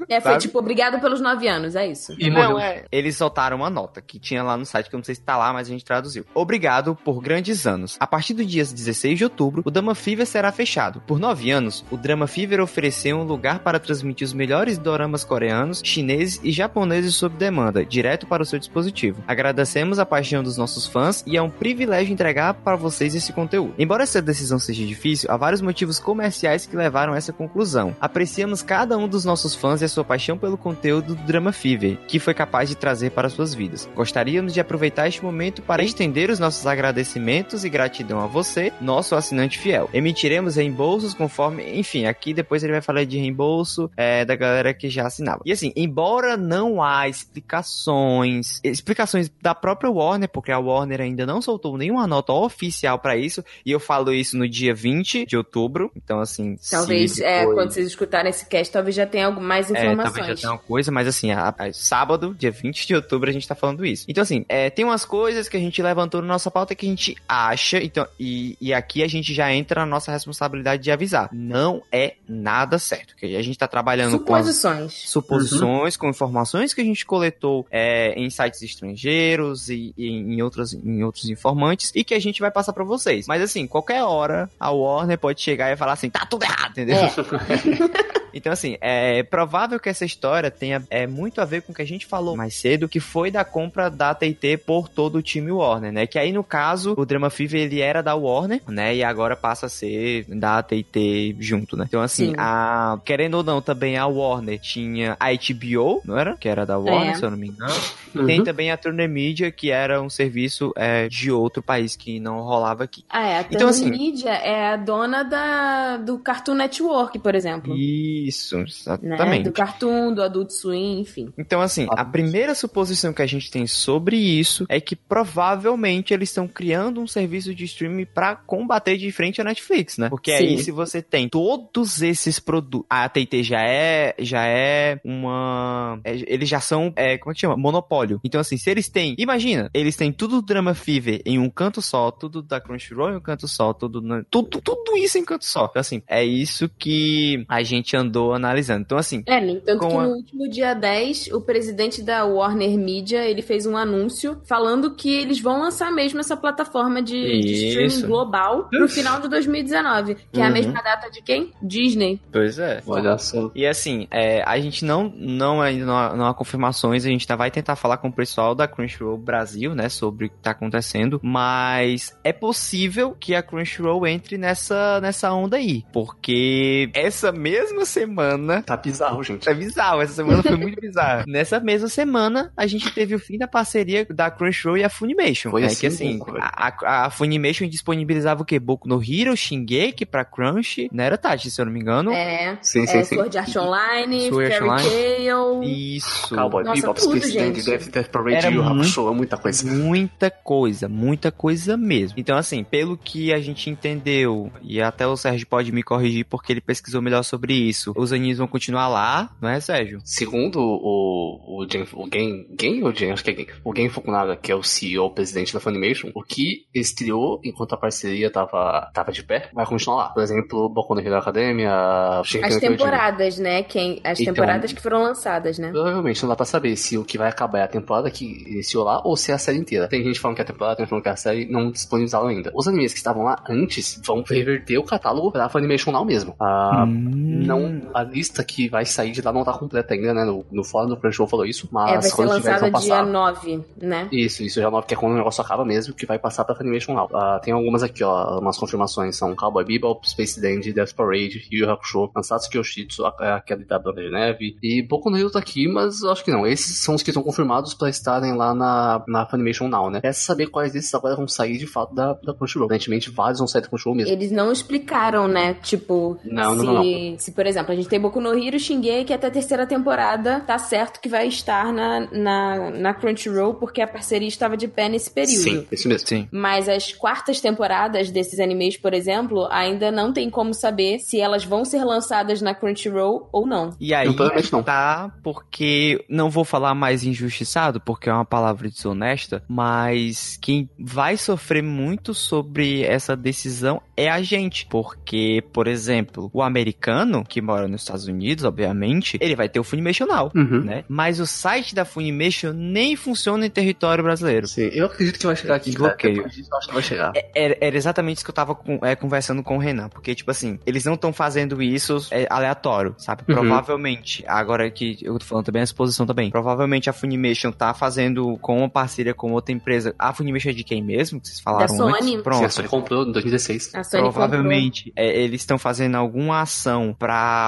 É, foi tipo, obrigado pelos nove anos, é isso. E Não, morreu. é. Eles soltaram uma nota que tinha lá no site, que eu não sei se tá lá, mas a gente traduziu. Obrigado por grandes anos. A partir do dia 16 de outubro, o Drama Fever será fechado. Por nove anos, o Drama Fever ofereceu um lugar para transmitir os melhores doramas coreanos, chineses e japoneses sob demanda, direto para o seu dispositivo. Agradecemos a paixão dos nossos fãs e é um privilégio entregar para vocês esse conteúdo. Embora essa decisão seja difícil, há vários motivos comerciais que levaram a essa conclusão. Apreciamos cada um dos nossos fãs e a sua paixão pelo conteúdo do Drama Fever, que foi capaz de trazer para suas vidas. Gostaríamos de aproveitar este momento para estender os nossos agradecimentos e gratidão a você, nosso assinante fiel. Emitiremos reembolsos conforme, enfim, aqui depois ele vai falar de reembolso é, da galera que já assinava. E assim, embora não há explicações, explicações da própria Warner, porque a Warner ainda não soltou nenhuma nota oficial para isso, e eu falo isso no dia 20 de outubro, então assim, se Talvez, é, depois- quando vocês escutarem esse cast, talvez já tenha algo mais é, talvez já informações. tenha coisa, mas assim, a, a, sábado, dia 20 de outubro, a gente tá falando isso. Então, assim, é, tem umas coisas que a gente levantou na nossa pauta que a gente acha, então, e, e aqui a gente já entra na nossa responsabilidade de avisar. Não é nada certo. Que a gente tá trabalhando suposições. com suposições, uhum. com informações que a gente coletou é, em sites estrangeiros e, e em, outros, em outros informantes e que a gente vai passar para vocês. Mas assim, qualquer hora a Warner pode chegar e falar assim, tá tudo errado, entendeu? É. Então, assim, é provável que essa história tenha é, muito a ver com o que a gente falou mais cedo, que foi da compra da TT por todo o time Warner, né? Que aí, no caso, o Drama Fever, ele era da Warner, né? E agora passa a ser da TT junto, né? Então, assim, a, querendo ou não, também a Warner tinha a HBO, não era? Que era da Warner, é. se eu não me engano. Uhum. Tem também a Turner Media, que era um serviço é, de outro país que não rolava aqui. Ah, é. A então, Turner assim, Media é a dona da, do Cartoon Network, por exemplo. E isso, exatamente. Né? Do Cartoon, do Adult Swim, enfim. Então, assim, a primeira suposição que a gente tem sobre isso é que provavelmente eles estão criando um serviço de streaming para combater de frente a Netflix, né? Porque Sim. aí, se você tem todos esses produtos. A AT&T já é, já é uma. É, eles já são. É, como é que chama? Monopólio. Então, assim, se eles têm. Imagina, eles têm tudo do Drama Fever em um canto só, tudo da Crunchyroll em um canto só, tudo, tudo, tudo isso em canto só. Então, assim, é isso que a gente andou andou analisando. Então, assim. É, tanto que a... no último dia 10, o presidente da Warner Media ele fez um anúncio falando que eles vão lançar mesmo essa plataforma de, de streaming global no final de 2019. Que uhum. é a uhum. mesma data de quem? Disney. Pois é. Olha só. E assim, é, a gente não, não ainda não há, não há confirmações, a gente tá, vai tentar falar com o pessoal da Crunchyroll Brasil, né, sobre o que tá acontecendo, mas é possível que a Crunchyroll entre nessa, nessa onda aí, porque essa mesma semana. Tá bizarro, gente. É bizarro. Essa semana foi muito bizarro. Nessa mesma semana, a gente teve o fim da parceria da Crunchyroll e a Funimation. Foi né? assim, que assim, a, a, Funimation disponibilizava o quê? Boku no Hero, Shingeki pra Crunch. Não era Tati, se eu não me engano. É. Sim, sim, é, sim. Sword Art Online, Sword Fairy Tail. Isso. Cowboy Nossa, Bebop, Space Death, Death Parade, Yu Hakusho, muita coisa. Muita coisa, muita coisa mesmo. Então, assim, pelo que a gente entendeu, e até o Sérgio pode me corrigir porque ele pesquisou melhor sobre isso, os animes vão continuar lá, não é, Sérgio? Segundo o, o, Gen, o Gen, Gen ou Gen, acho que é Gen, o Gen Fukunaga, que é o CEO, o presidente da Funimation, o que estreou enquanto a parceria tava, tava de pé, vai continuar lá. Por exemplo, Boku no Hero Academia, As temporadas, né? Quem, as então, temporadas que foram lançadas, né? Provavelmente não dá pra saber se o que vai acabar é a temporada que iniciou lá ou se é a série inteira. Tem gente falando que é a temporada, tem gente falando que é a série, não disponibilizaram ainda. Os animes que estavam lá antes vão reverter o catálogo pra Funimation Now mesmo. Ah, hum. Não, a lista que vai sair de lá não tá completa ainda, né? No, no fórum do Crunchyroll falou isso, mas é, vai ser lançada dia 9, né? Isso, isso, dia 9, que é quando o negócio acaba mesmo, que vai passar pra Funimation Now. Uh, tem algumas aqui, ó, umas confirmações, são Cowboy Bebop, Space Dandy, Death Parade, Yu Yu Hakusho, Ansatsu Yoshitsu, aquele da Branca de Neve, e pouco no Rio tá aqui, mas eu acho que não. Esses são os que estão confirmados pra estarem lá na, na Funimation Now, né? É saber quais desses agora vão sair de fato da, da Crunchyroll. Aparentemente, vários vão sair da Crunchyroll mesmo. Eles não explicaram, né? Tipo, não, se, não, não. se, por exemplo, a gente tem Boku no Hero, Shingeki até a terceira temporada, tá certo que vai estar na, na, na Crunchyroll, porque a parceria estava de pé nesse período. Sim, isso mesmo. Sim. Mas as quartas temporadas desses animes, por exemplo, ainda não tem como saber se elas vão ser lançadas na Crunchyroll ou não. E aí não. tá, porque não vou falar mais injustiçado, porque é uma palavra desonesta, mas quem vai sofrer muito sobre essa decisão é a gente, porque, por exemplo, o americano que mora nos Estados Unidos, obviamente, ele vai ter o Funimation Now, uhum. né? Mas o site da Funimation nem funciona em território brasileiro. Sim, eu acredito que vai chegar aqui. Bloqueio. acho que vai chegar. É, era, era, exatamente isso que eu tava com, é, conversando com o Renan, porque, tipo assim, eles não estão fazendo isso é, aleatório, sabe? Uhum. Provavelmente, agora que eu tô falando também a exposição também, provavelmente a Funimation tá fazendo com uma parceria com outra empresa. A Funimation é de quem mesmo? Que vocês falaram da Sony. Antes? Pronto. Sim, a Sony comprou em 2016. A Sony provavelmente é, eles estão fazendo alguma ação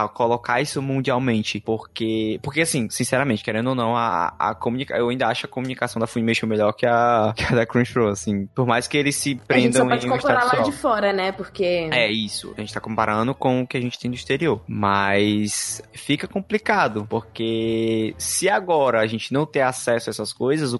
colocar isso mundialmente, porque, porque assim, sinceramente, querendo ou não, a, a comunica eu ainda acho a comunicação da Funimation melhor que a, que a da Crunchyroll, assim, por mais que eles se prendam a gente só pode comparar lá de fora, né, porque... É isso, a gente tá comparando com o que a gente tem do exterior, mas fica complicado, porque se agora a gente não ter acesso a essas coisas, o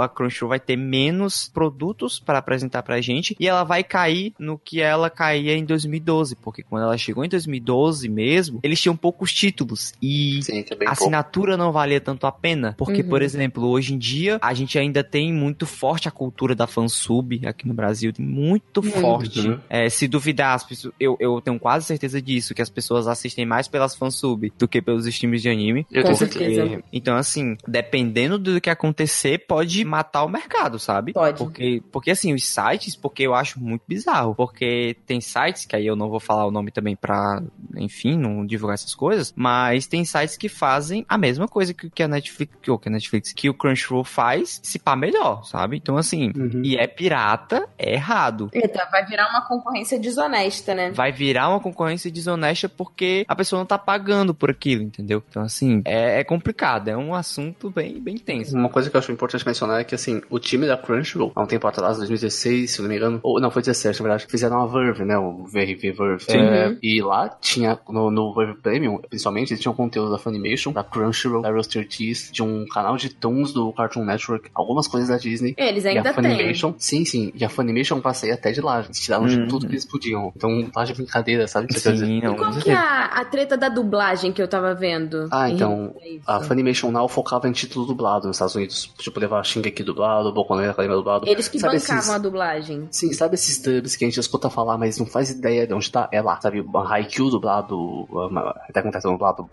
a Crunchyroll vai ter menos produtos para apresentar pra gente e ela vai cair no que ela caía em 2012, porque quando ela chegou em 2012 mesmo, mesmo, eles tinham poucos títulos e Sim, a pouco. assinatura não valia tanto a pena. Porque, Uhum. por exemplo, hoje em dia a gente ainda tem muito forte a cultura da fansub aqui no Brasil, tem muito Muito. forte. Uhum. É, se duvidar, eu, eu tenho quase certeza disso, que as pessoas assistem mais pelas fansub do que pelos streams de anime. Eu tenho certeza. então, assim, dependendo do que acontecer, pode matar o mercado, sabe? Pode. Porque, porque assim, os sites, porque eu acho muito bizarro. Porque tem sites, que aí eu não vou falar o nome também pra, enfim, não divulgar essas coisas, mas tem sites que fazem a mesma coisa que, que a Netflix, que, o que a Netflix, que o Crunchyroll faz, se pá melhor, sabe? Então, assim, Uhum. e é pirata, é errado. Eita, vai virar uma concorrência desonesta, né? Vai virar uma concorrência desonesta porque a pessoa não tá pagando por aquilo, entendeu? Então, assim, é, é complicado, é um assunto bem, bem tenso. Uma coisa que eu acho importante mencionar é que, assim, o time da Crunchyroll, há um tempo atrás, 2016, se não me engano, ou não, foi 17, na verdade, fizeram uma Verve, né, o VRV Verve. É, e lá tinha, no, no Verve Premium, principalmente, eles tinham conteúdo da Funimation, da Crunchyroll, da Rooster Teeth, de um canal de Toons do Cartoon Network, algumas coisas da Disney. Eles E ainda a têm. Funimation, sim, sim, e a Funimation passeia até de lá, eles tiraram de Uhum. tudo que eles podiam. Então, tá de brincadeira, sabe? Quer dizer? Sim, não, E qual que é a, a treta da dublagem que eu tava vendo? Ah, então, É. A Funimation Now focava em título dublado nos Estados Unidos. Tipo, levar Shingeki dublado, Boku no Academia dublado. Eles que Sabe bancavam esses- a dublagem. Sim, sabe esses dubs que a gente escuta falar, mas não faz ideia de onde tá? É lá, sabe? O Haikyuu dublado, até Titan dublado,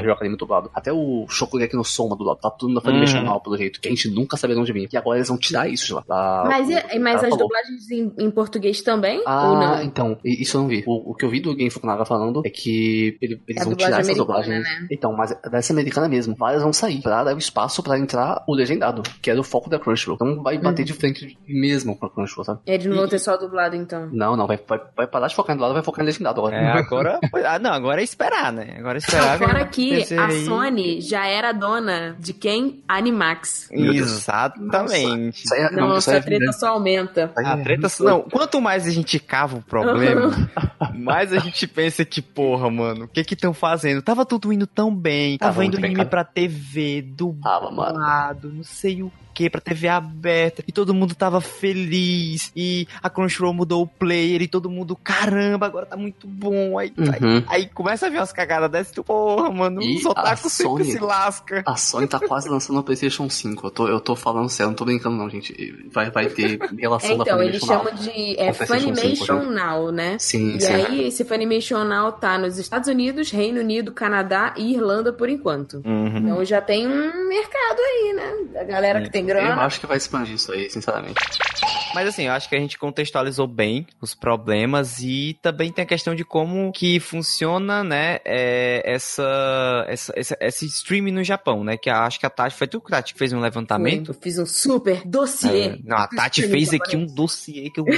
Hero Academia dublado, até o Shokugeki no Soma dublado, tá tudo na Funimation Uhum. Now, pelo jeito, que a gente nunca sabia de onde vinha. E agora eles vão tirar isso de lá. Da- Mas, e- mas as falou. dublagens em, em português também? Ah, ou não? então, isso eu não vi. O, o que eu vi do Game Fukunaga falando é que ele- eles É vão dublagem tirar americana, dublagens. né? Então, mas dessa americana mesmo. Várias vão sair pra dar o espaço pra entrar o legendado, que era o foco da Crunchyroll. Então vai bater Uhum. de frente mesmo com a Crunchyroll, sabe? Eles não vão ter só dublado, então. Não, não, vai, vai, vai parar de focar em dublado, vai focar em legendado agora. É, agora. ah, não, agora é esperar, né? Agora é esperar. Ver que a. Sony já era dona de quem? Animax. Exatamente. Aí é- Não, isso aí essa é- treta só aumenta. A é- treta. Não, quanto mais a gente cava o problema, mais a gente pensa que, porra, mano, o que que estão fazendo? Tava tudo indo tão bem, tava, Tava indo bem, anime cara. pra TV, dublado, não sei o que, pra TV aberta, e todo mundo tava feliz, e a Crunchyroll mudou o player, e todo mundo, caramba, agora tá muito bom, aí, aí, Uhum. aí começa a ver umas cagadas dessas, tu, porra, mano, E os a otakus sempre Sony? se lasca. A Sony tá quase lançando o PlayStation 5. Eu tô, eu tô falando sério, não tô brincando, não, gente. Vai, vai ter relação É, da então, eles chamam de é, Funimation 5, Now, né? Sim, E sim. aí, esse Funimation Now tá nos Estados Unidos, Reino Unido, Canadá e Irlanda por enquanto. Uhum. Então já tem um mercado aí, né? A galera que tem Eu acho que vai expandir isso aí, sinceramente. Mas assim, eu acho que a gente contextualizou bem os problemas e também tem a questão de como que funciona, né, é, essa, essa, essa- esse streaming no Japão, né, que acho que a Tati, foi tu, Tati, que fez um levantamento? Eu fiz um super dossiê. É, não, a Tati fez aqui um dossiê que eu que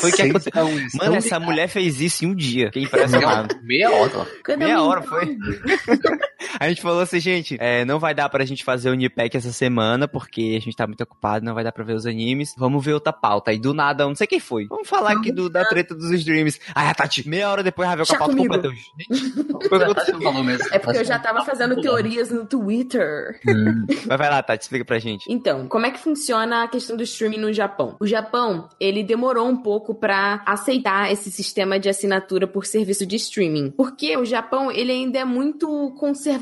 foi que aconteceu. Mano, essa mulher fez isso em um dia. Fiquei impressionado. Meia hora. Cadê Meia hora foi. A gente falou assim, gente, é, não vai dar pra gente fazer o Unipack essa semana, porque a gente tá muito ocupado, não vai dar pra ver os animes. Vamos ver outra pauta. Aí do nada, eu não sei quem foi. Vamos falar aqui do, da treta dos streams. Aí a Tati, meia hora depois, já veio com a pauta completa. Gente, foi o que aconteceu? falou mesmo. É porque eu já tava fazendo teorias no Twitter. Mas vai lá, Tati, explica pra gente. Então, como é que funciona a questão do streaming no Japão? O Japão, ele demorou um pouco pra aceitar esse sistema de assinatura por serviço de streaming. Porque o Japão, ele ainda é muito conservador.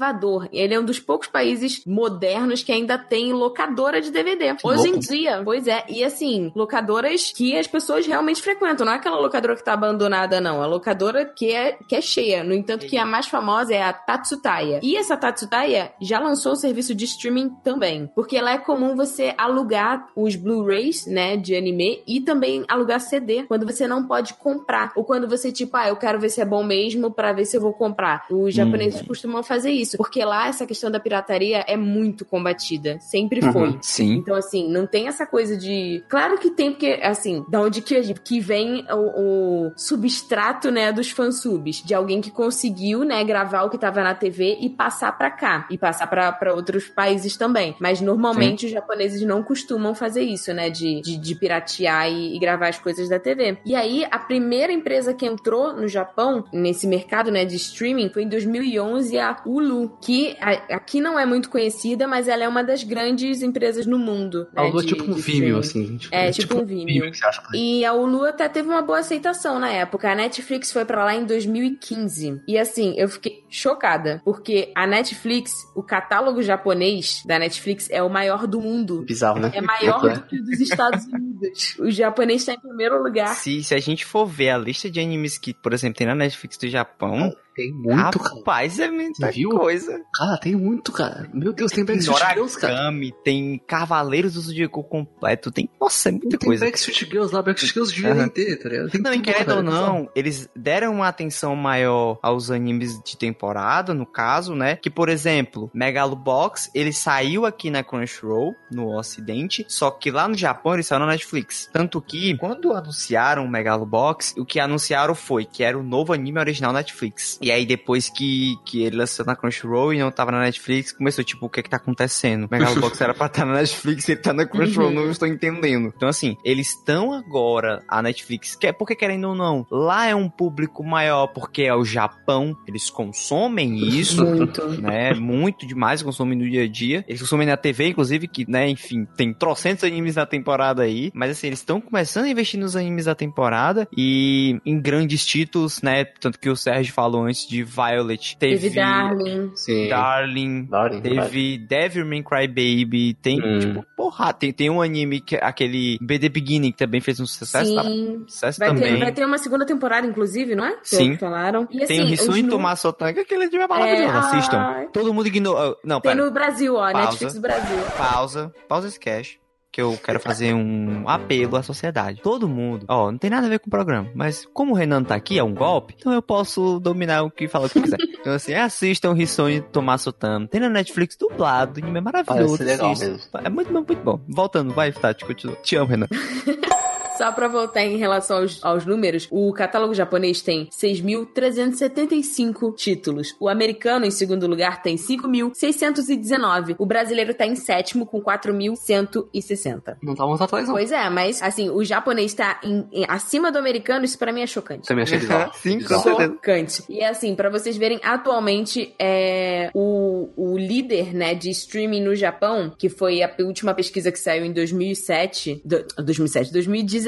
Ele é um dos poucos países modernos que ainda tem locadora de DVD. Hoje em dia, pois é. E assim, locadoras que as pessoas realmente frequentam. Não é aquela locadora que tá abandonada, não. É a locadora que é, que é cheia. No entanto, que a mais famosa é a Tatsutaya. E essa Tatsutaya já lançou o serviço de streaming também. Porque lá é comum você alugar os Blu-rays, né, de anime e também alugar CD quando você não pode comprar. Ou quando você, tipo, ah, eu quero ver se é bom mesmo pra ver se eu vou comprar. Os japoneses costumam fazer isso. Porque lá essa questão da pirataria é muito combatida. Sempre Uhum. foi. Sim. Então, assim, não tem essa coisa de. Claro que tem, porque, assim, da onde que, que vem o, o substrato, né, dos fansubs. De alguém que conseguiu, né, gravar o que tava na TV e passar pra cá. E passar pra pra outros países também. Mas normalmente os japoneses não costumam fazer isso, né, de, de, de piratear e, e gravar as coisas da TV. E aí, a primeira empresa que entrou no Japão, nesse mercado, né, de streaming, foi em 2011 a Hulu. Que a- aqui não é muito conhecida, mas ela é uma das grandes empresas no mundo. A né, Lua é de- tipo um Vimeo, assim. É, tipo um Vimeo. que você acha por aí. E a Hulu até teve uma boa aceitação na época. A Netflix foi pra lá em 2015. E assim, eu fiquei chocada, porque a Netflix, o catálogo japonês da Netflix é o maior do mundo. Bizarro, né? É maior É. do que o dos Estados Unidos. O japonês tá em primeiro lugar. Se, se a gente for ver a lista de animes que, por exemplo, tem na Netflix do Japão, Tem muito, cara. rapaz, é muita Viu? coisa. Cara, tem muito, cara. Meu Deus, tem Tem Backstreet Girls, cara. Tem Cavaleiros do Zodíaco completo, tem, nossa, é muita Tem coisa. Backstreet Girls lá, Backstreet Girls devia nem ter, tá ligado? Tem Não, tudo querendo ou não, eles deram uma atenção maior aos animes de temporada, no caso, né? Que, por exemplo, Megalobox, ele saiu aqui na Crunchyroll, no ocidente, só que lá no Japão ele saiu na Netflix. Tanto que, quando anunciaram o Megalobox, o que anunciaram foi que era o novo anime original Netflix. E aí, depois que, que ele lançou na Crunchyroll e não tava na Netflix, começou, tipo, o que que tá acontecendo? Megalobox era pra estar na Netflix e ele tá na Crunchyroll, Uhum. não estou entendendo. Então, assim, eles estão agora, a Netflix, que é porque querendo ou não, lá é um público maior, porque é o Japão, eles consomem isso, Muito. né? Muito demais, consomem no dia a dia. Eles consomem na TV, inclusive, que, né, enfim, tem trocentos animes na temporada aí. Mas assim, eles estão começando a investir nos animes da temporada e em grandes títulos, né? Tanto que o Sérgio falou antes de Violet. Teve, Teve Darling. Sim. Darling. Darling. Teve Devilman Crybaby, tem, Hum. tipo, porra, tem, tem um anime, que, aquele B The Beginning, que também fez um sucesso, tá? Sim. Sucesso Vai ter, também. vai ter uma segunda temporada, inclusive, não é? Que Sim. falaram. E, Tem o assim, Rissu os em nu- Tomar Sotanka, aquele anime é maravilhoso, É, assistam. Todo mundo ignorou, não, Tem pera, no Brasil, ó. Pausa. Netflix do Brasil. pausa, pausa esse cash. Que eu quero fazer um apelo à sociedade. Todo mundo. Ó, não tem nada a ver com o programa. Mas como o Renan tá aqui, é um golpe, então eu posso dominar o que fala o que quiser. então, assim, assistam Rissone Tommaso Tamo. Tem na Netflix dublado. Anime é maravilhoso. Parece legal mesmo. É muito muito bom. Voltando, vai, Tati, continua. Te amo, Renan. Só pra voltar em relação aos, aos números, o catálogo japonês tem 6.375 títulos. O americano, em segundo lugar, tem 5.619. O brasileiro tá em sétimo, com 4.160. Não tá muito atrás, não. Pois é, mas, assim, o japonês tá em- em- acima do americano, isso pra mim é chocante. Também achei bizarro. Sim, com certeza. Chocante. E assim, pra vocês verem, atualmente é o, o líder, né, de streaming no Japão, que foi a última pesquisa que saiu em 2007, do- 2007,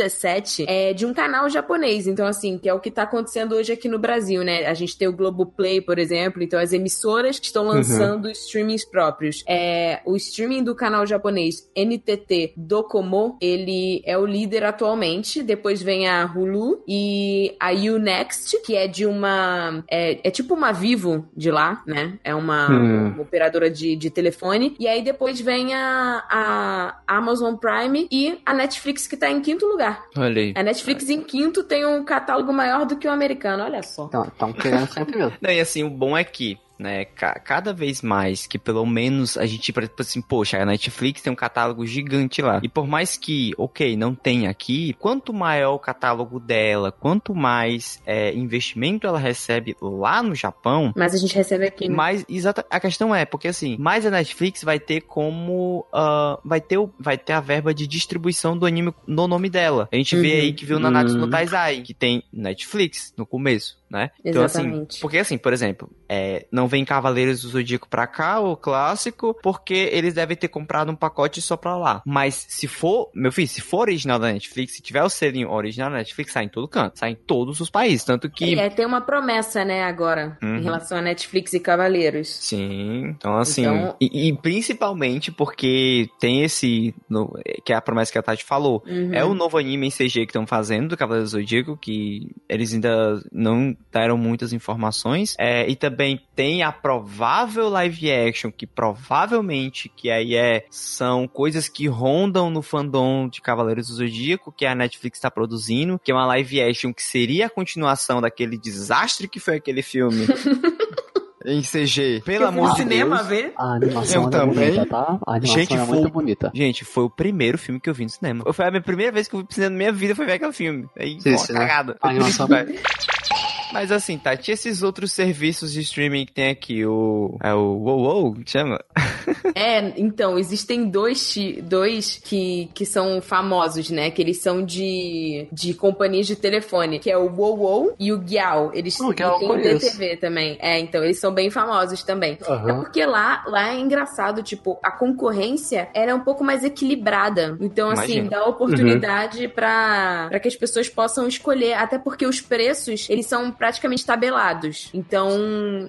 2017, é de um canal japonês. Então assim, que é o que tá acontecendo hoje aqui no Brasil, né? A gente tem o Globoplay, por exemplo, então as emissoras que estão lançando streamings próprios. É, o streaming do canal japonês NTT Docomo, ele é o líder atualmente. Depois vem a Hulu e a Unext, que é de uma. É, é tipo uma Vivo de lá, né? É uma, Hum. uma operadora de, de telefone. E aí depois vem a, a Amazon Prime e a Netflix, que tá em quinto lugar. Olha aí. A Netflix em quinto tem um catálogo maior do que o americano, olha só. Então, estão querendo ficar em primeiro. Não, e assim, o bom é que, né, ca- cada vez mais que pelo menos a gente, por exemplo, assim, poxa, a Netflix tem um catálogo gigante lá. E por mais que, ok, não tem aqui, quanto maior o catálogo dela, quanto mais é, investimento ela recebe lá no Japão, Mas a gente recebe aqui. né? mais exata a questão é porque assim mais a Netflix vai ter como ah, vai ter o, vai ter a verba de distribuição do anime no nome dela a gente vê Uhum. aí que viu Nanatsu no Uhum. Taizai que tem Netflix no começo né então assim Exatamente. porque assim por exemplo é, não vem Cavaleiros do Zodíaco pra cá o clássico porque eles devem ter comprado um pacote só pra lá mas se for meu filho se for original da Netflix se tiver o selinho original da Netflix sai em todo canto sai em todos os países tanto que É, tem uma promessa, né, agora, Uhum. em relação a Netflix e Cavaleiros. Sim, então assim, Então- E, e principalmente porque tem esse, no- que é a promessa que a Tati falou, Uhum. é o novo anime em CG que estão fazendo do Cavaleiro do Zodíaco, que eles ainda não deram muitas informações, é, e também tem a provável live action, que provavelmente, que aí é, são coisas que rondam no fandom de Cavaleiros do Zodíaco, que a Netflix está produzindo, que é uma live action que seria a continuação daquele desastre que foi aquele filme. Em CG, pelo Eu amor no de cinema Deus. ver. A animação Eu é também. bonita, tá? A animação Gente, é foi- muito bonita. Gente, foi o primeiro filme que eu vi no cinema. Foi a minha primeira vez que eu vi pro cinema na minha vida, foi ver aquele filme. Aí, pô, Esse, né? cagada. A animação- Mas assim, tá, tinha esses outros serviços de streaming que tem aqui, o... É o WoW, WoW, que chama? É, então, existem dois, dois que, que são famosos, né? Que eles são de, de companhias de telefone, que é o WoWo e o Giao. Eles O têm eu o. DTV também. É, então, eles são bem famosos também. É Aham. porque lá, lá é engraçado, tipo, a concorrência ela é um pouco mais equilibrada. Então, assim, Imagino. dá oportunidade pra para que as pessoas possam escolher, até porque os preços, eles são praticamente tabelados. Então,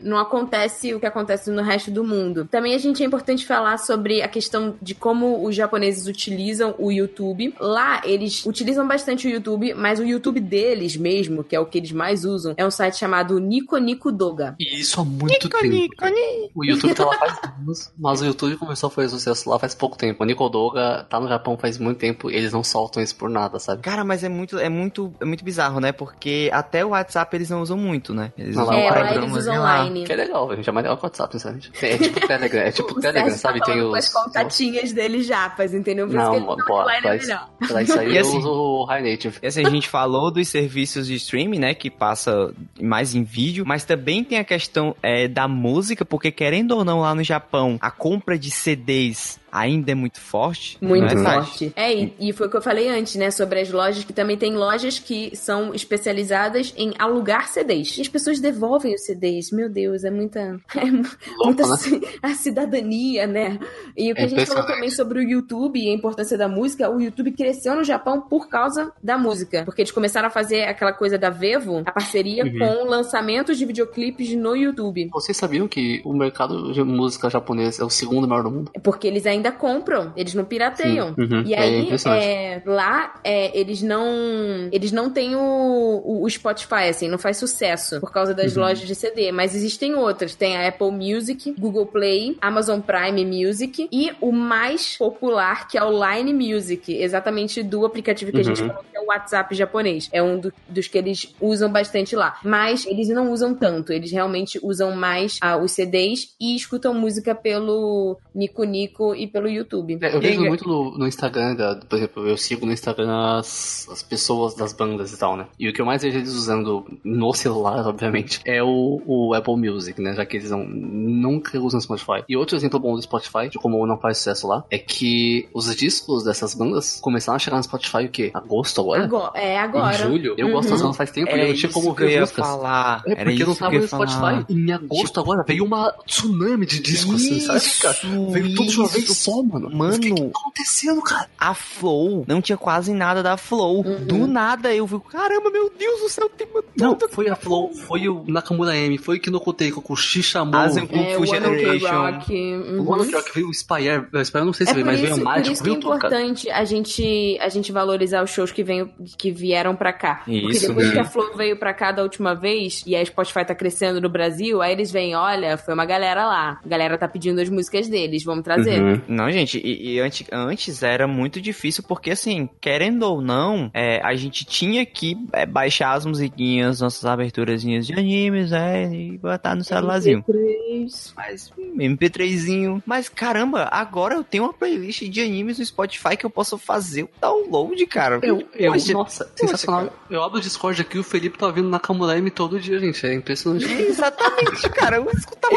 não acontece o que acontece no resto do mundo. Também a gente é importante falar sobre a questão de como os japoneses utilizam o YouTube. Lá, eles utilizam bastante o YouTube, mas o YouTube deles mesmo, que é o que eles mais usam, é um site chamado Nico Nico Doga. E isso há muito tempo. O YouTube tá lá faz anos, mas o YouTube começou a fazer sucesso lá faz pouco tempo. O Nicodoga tá no Japão faz muito tempo e eles não soltam isso por nada, sabe? Cara, mas é muito, é muito, é muito bizarro, né? Porque até o WhatsApp eles não usam muito, né? Eles usam É, programas eles usam online. Que é legal, gente. É mais legal que o WhatsApp, sinceramente. É tipo Telegram, é tipo O Telegram, sabe? tá Tem os. as contatinhas dele japas, entendeu? Por isso Não, que ele mano, fala pô, é faz- melhor. Pra isso aí E eu assim- uso o High Native. E assim, a gente falou dos serviços de streaming, né? Que passa mais em vídeo, mas também tem a questão é, da música, porque querendo ou não, lá no Japão, a compra de CDs ainda é muito forte. Muito é, forte. É, e, e foi o que eu falei antes, né? Sobre as lojas, que também tem lojas que são especializadas em alugar CDs. E as pessoas devolvem os CDs. Meu Deus, é muita. É mu- muita né? a cidadania, né? E o que É a gente falou também sobre o YouTube e a importância da música, o YouTube cresceu no Japão por causa da música. Porque eles começaram a fazer aquela coisa da Vevo, a parceria Uhum. com lançamentos de videoclipes no YouTube. Vocês sabiam que o mercado de música japonês é o segundo maior do mundo? Porque eles ainda compram, eles não pirateiam. Uhum, E é aí, é, lá, é, eles não eles não têm o, o, o Spotify, assim, não faz sucesso por causa das Uhum. lojas de CD, mas existem outras. Tem a Apple Music, Google Play, Amazon Prime Music e o mais popular, que é o Line Music, exatamente do aplicativo que a gente Uhum. falou, que é o WhatsApp japonês. É um do- dos que eles usam bastante lá. Mas eles não usam tanto, eles realmente usam mais ah, os CDs e escutam música pelo Nico Nico e pelo YouTube. É, Eu vejo E- muito no, no Instagram, da- por exemplo, eu sigo no Instagram as, as pessoas das bandas e tal, né? E o que eu mais vejo eles usando no celular, obviamente, é o, o Apple Music, né? Já que eles não, nunca usam Spotify. E outro exemplo bom do Spotify, de como não faz sucesso lá, é que os discos dessas bandas começaram a chegar no Spotify o quê? Agosto agora? Agora, é agora. Em julho? Eu gosto das Uhum. bandas faz tempo e Era eu não tinha isso como ver ia músicas. falar. É Era porque não isso tava que eu no. Spotify. Em agosto agora veio uma tsunami de discos, assim, sabe, cara? Isso, Veio tudo de uma vez isso. Só, mano. Mano. O que que tá acontecendo, cara? A Flow não tinha quase nada da Flow. Uhum. Do nada eu vi, caramba, meu Deus do céu, tem uma Não, foi a Flow, foi o Nakamura M, foi o Kinokotei com o Shishamu. Asian Kung É, Fu o One Ok Generation. Rock. O uhum. One Rock veio o Spire, o Spire eu não sei se É veio, por, mas isso, veio o por Mágico, isso que é veio tudo, cara. importante a gente, a gente valorizar os shows que, vem, que vieram pra cá. Porque Isso, depois né? que a Flow veio pra cá da última vez, e a Spotify tá crescendo no Brasil, aí eles vêm, olha, foi uma galera lá. A galera tá pedindo as músicas deles, vamos trazer. Uhum. Não, gente, e, e antes, antes era muito difícil, porque assim, querendo ou não, é, a gente tinha que é, baixar as musiquinhas, nossas aberturazinhas de animes, é, e botar no celularzinho. MP3. Mas, hum, MP3zinho. Mas caramba, agora eu tenho uma playlist de animes no Spotify que eu posso fazer o download, cara. Eu, eu, Poxa, nossa, sensacional. Eu abro o Discord aqui, o Felipe tá ouvindo Nakamura M todo dia, gente. É impressionante. Exatamente, cara. Eu escutava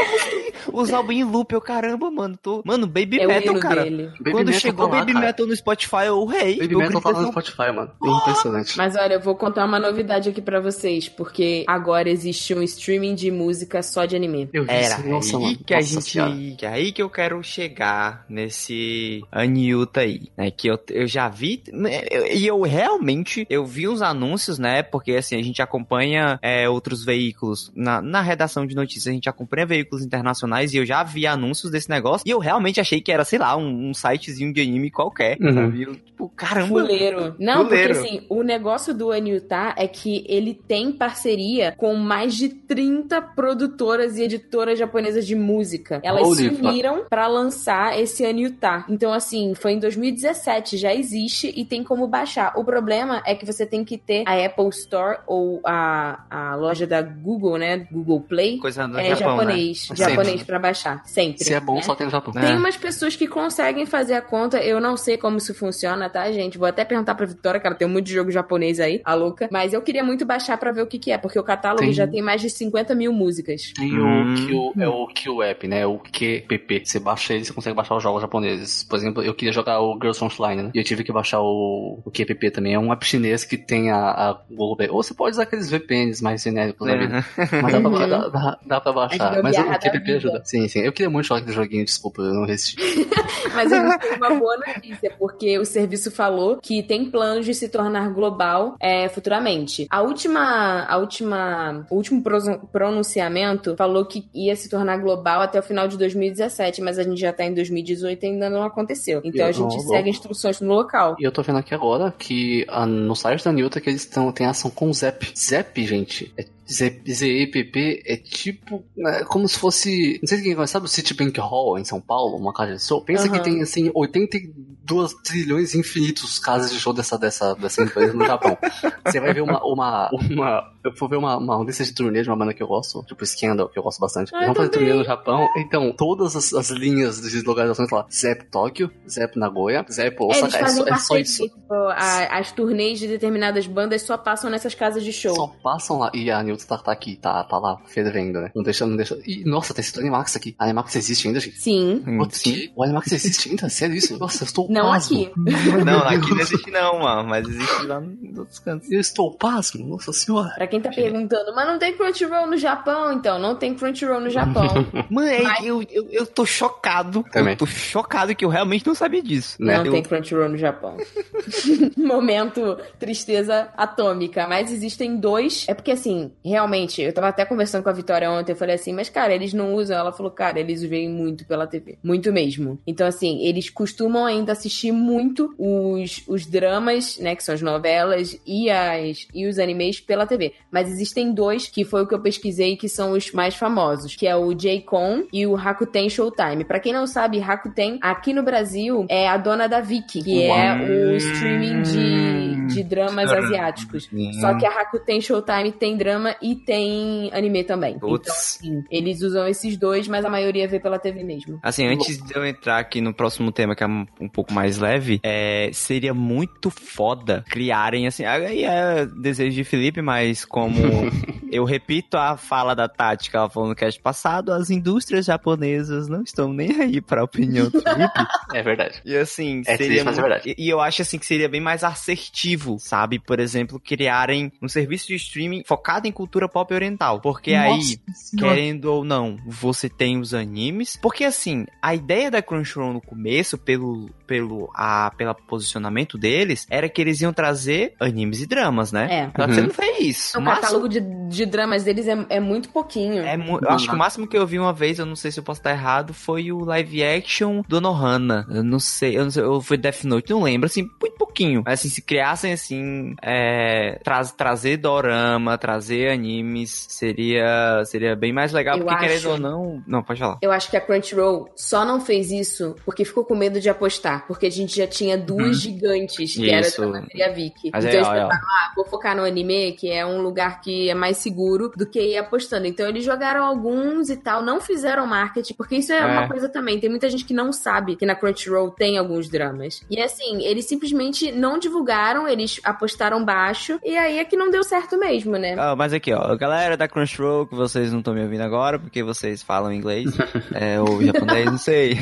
os álbuns em loop, eu caramba, mano. Tô... Mano, Baby É Metal, cara. dele. Baby Quando Metal chegou tá lá, Baby cara. Metal no Spotify, eu rei. Baby eu Metal tá no Spotify, mano. É impressionante. Mas olha, eu vou contar uma novidade aqui pra vocês, porque agora existe um streaming de música só de anime. Eu vi Era isso, nossa, aí mano. que a Nossa gente. senhora. Que é aí que eu quero chegar nesse Aniuta aí, né? Que eu, eu já vi. né, eu- E eu, realmente eu vi uns anúncios, né? Porque assim, a gente acompanha é, outros veículos. Na, na redação de notícias, a gente acompanha veículos internacionais e eu já vi anúncios desse negócio. E eu realmente achei que era, sei lá, um, um sitezinho de anime qualquer. Uhum. Sabe? Tipo, caramba. Fuleiro. Não, Fuleiro. porque assim, o negócio do Aniutá é que ele tem parceria com mais de 30 produtoras e editoras japonesas de música. Elas Holy se uniram pra lançar esse Aniutá. Então, assim, foi em 2017, já existe e tem como baixar. O problema é que você tem que ter a Apple Store ou a, a loja da Google, né? Google Play. Coisa do É Japão, né? japonês, japonês pra baixar, sempre. Se é bom, né? só tem no Japão. Tem É. umas pessoas que conseguem fazer a conta. Eu não sei como isso funciona, tá, gente? Vou até perguntar pra Vitória, cara. Tem um monte de jogo japonês aí, a louca. Mas eu queria muito baixar pra ver o que, que é, porque o catálogo Tem. já tem mais de 50 mil músicas. Tem Hum. o Q, é o Q App, né? O QPP. Você baixa ele, você consegue baixar os jogos japoneses. Por exemplo, eu queria jogar o Girls Online, né? E eu tive que baixar o, o QPP também. É um app chinês que tem a, a Google Play. Ou você pode usar aqueles VPNs mais genéricos da vida. Mas dá pra, Uhum. dá, dá- dá pra baixar. Mas o QPP vida. ajuda. Sim, sim. Eu queria muito jogar aquele joguinho, desculpa, eu não resisti. Mas a gente tem uma boa notícia, porque o serviço falou que tem planos de se tornar global é, futuramente. A última, a última, o último pro- pronunciamento falou que ia se tornar global até o final de 2017, mas a gente já tá em 2018 e ainda não aconteceu. Então Eu a gente não, segue louco. instruções no local. E eu tô vendo aqui agora que ah, no site da Newton que eles estão tem ação com o Zep. Zep, gente, é Zep, ZEPP é tipo né, como se fosse, não sei se quem conhece, sabe o Citibank Hall em São Paulo, uma casa de show? Pensa Aham. que tem assim 82 trilhões infinitos casas de show dessa dessa dessa empresa no Japão. Você vai ver uma uma uma eu vou ver uma, uma lista de turnê de uma banda que eu gosto, tipo Scandal, que eu gosto bastante. Ah, Eles vão fazer turnê no Japão. Então, todas as, as linhas de localizações lá, Zep Tóquio, Zep Nagoya, Zep É, eles Osaka, é, só, é só isso. tipo, a- as turnês de determinadas bandas só passam nessas casas de show. Só passam lá. E a Newton tá, tá aqui, tá, tá lá, fervendo, né? Não deixa, não deixa. E, nossa, tem esse Animax aqui. A Animax existe ainda, gente? Sim. Hum, Putz, sim. O Animax existe ainda? Sério isso? Nossa, eu estou Não pasmo. aqui. Não, aqui não existe não, mano. Mas existe lá nos outros cantos. Eu estou pasmo, nossa senhora. Pra quem tá perguntando, mas não tem Crunchyroll no Japão? Então, não tem Crunchyroll no Japão. Mano, é, eu, eu, eu tô chocado. Também. Eu tô chocado que eu realmente não sabia disso. Né? Não Eu- tem Crunchyroll no Japão. Momento tristeza atômica. Mas existem dois. É porque, assim, realmente, eu tava até conversando com a Vitória ontem. Eu falei assim, mas, cara, eles não usam. Ela falou, cara, eles veem muito pela TV. Muito mesmo. Então, assim, eles costumam ainda assistir muito os, os dramas, né? Que são as novelas e, as, e os animes pela TV. Mas existem dois, que foi o que eu pesquisei, que são os mais famosos. Que é o J-Con e o Rakuten Showtime. Pra quem não sabe, Rakuten, aqui no Brasil, é a dona da Viki, que é o streaming de, de dramas Drama. asiáticos. Hum. Só que a Rakuten Showtime tem drama e tem anime também. Putz. Então, sim, eles usam esses dois, mas a maioria vê pela TV mesmo. Assim, antes de eu entrar aqui no próximo tema, que é um, pouco mais leve, é, seria muito foda criarem, assim, aí é desejo de Felipe, mas como eu repito a fala da Tati, que ela falou no cast passado, as indústrias japonesas não estão nem aí pra opinião do Felipe. É verdade. E assim, É seria triste, mas é verdade. E, e eu acho assim que seria bem mais assertivo, sabe? Por exemplo, criarem um serviço de streaming focado em cultura pop oriental. Porque aí, querendo ou não, você tem os animes. Porque assim, a ideia da Crunchyroll no começo, pelo, pelo, a, pelo posicionamento deles, era que eles iam trazer animes e dramas, né? É. Só que Uhum. você não fez. O catálogo de, de dramas deles é, é muito pouquinho. É, mu- eu acho que o máximo que eu vi uma vez, eu não sei se eu posso estar errado, foi o live action do Nohana. Eu não sei, eu não sei, ou foi Death Note, não lembro, assim, muito pouquinho. Mas assim, se criassem assim, é, traz, trazer dorama, trazer animes, seria, seria bem mais legal, Eu porque querendo acho. ou não. Não, pode falar. Eu acho que a Crunchyroll só não fez isso porque ficou com medo de apostar. Porque a gente já tinha duas gigantes, que era Isso. a Drama e a Viki. Mas então é, eles pensaram, ah, vou focar no anime, que é um lugar que é mais seguro do que ir apostando. Então eles jogaram alguns e tal, não fizeram marketing, porque isso é, É. uma coisa também. Tem muita gente que não sabe que na Crunchyroll tem alguns dramas. E assim, eles simplesmente não divulgaram, eles apostaram baixo, e aí é que não deu certo mesmo, né? Ah, mas aqui, ó, galera da Crunchyroll, que vocês não estão me ouvindo agora, porque vocês falam inglês, é, ou japonês, não sei.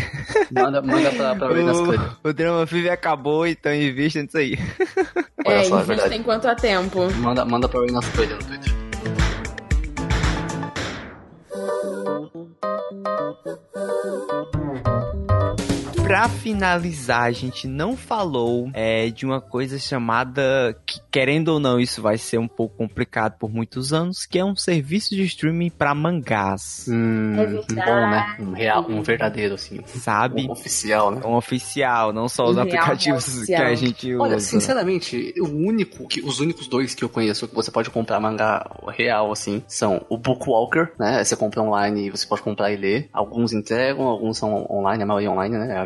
Manda, manda pra, pra ver nas coisas. O, Drama Fever acabou, então invista nisso aí. É, só, é invista enquanto há tempo. Manda, manda pra nas coisas no Twitter. Pra finalizar, a gente não falou é, de uma coisa chamada, que querendo ou não, isso vai ser um pouco complicado por muitos anos, que é um serviço de streaming pra mangás, Hum, É um bom, né? Um real, um verdadeiro, assim. sabe? Um oficial, né? Um oficial, não só os Um real aplicativos que a gente Olha, usa. sinceramente, o único que, os únicos dois que eu conheço que você pode comprar mangá real, assim, são o Bookwalker, né? Você compra online e você pode comprar e ler. Alguns entregam, alguns são online, a maioria online, né?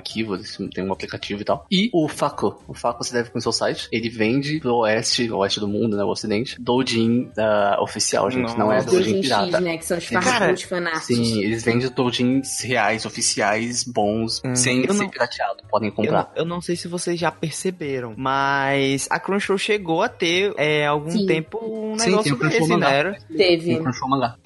Têm um aplicativo e tal. E o Faco. O Faco você deve conhecer o site. Ele vende pro oeste, oeste do mundo, né? O ocidente. Doujin uh, oficial, gente. Não é Os Doujin pirata. X, né? Que são os fanarts. Sim, eles vendem doujins reais, oficiais, bons, Hum, sem eu ser não- pirateado. Podem Eu, comprar. não- eu não sei se vocês já perceberam, mas a Crunchyroll chegou a ter é, algum Sim. tempo um Sim, tem negócio o Crunchyroll desse, mangá. né? Era- Teve. Tem.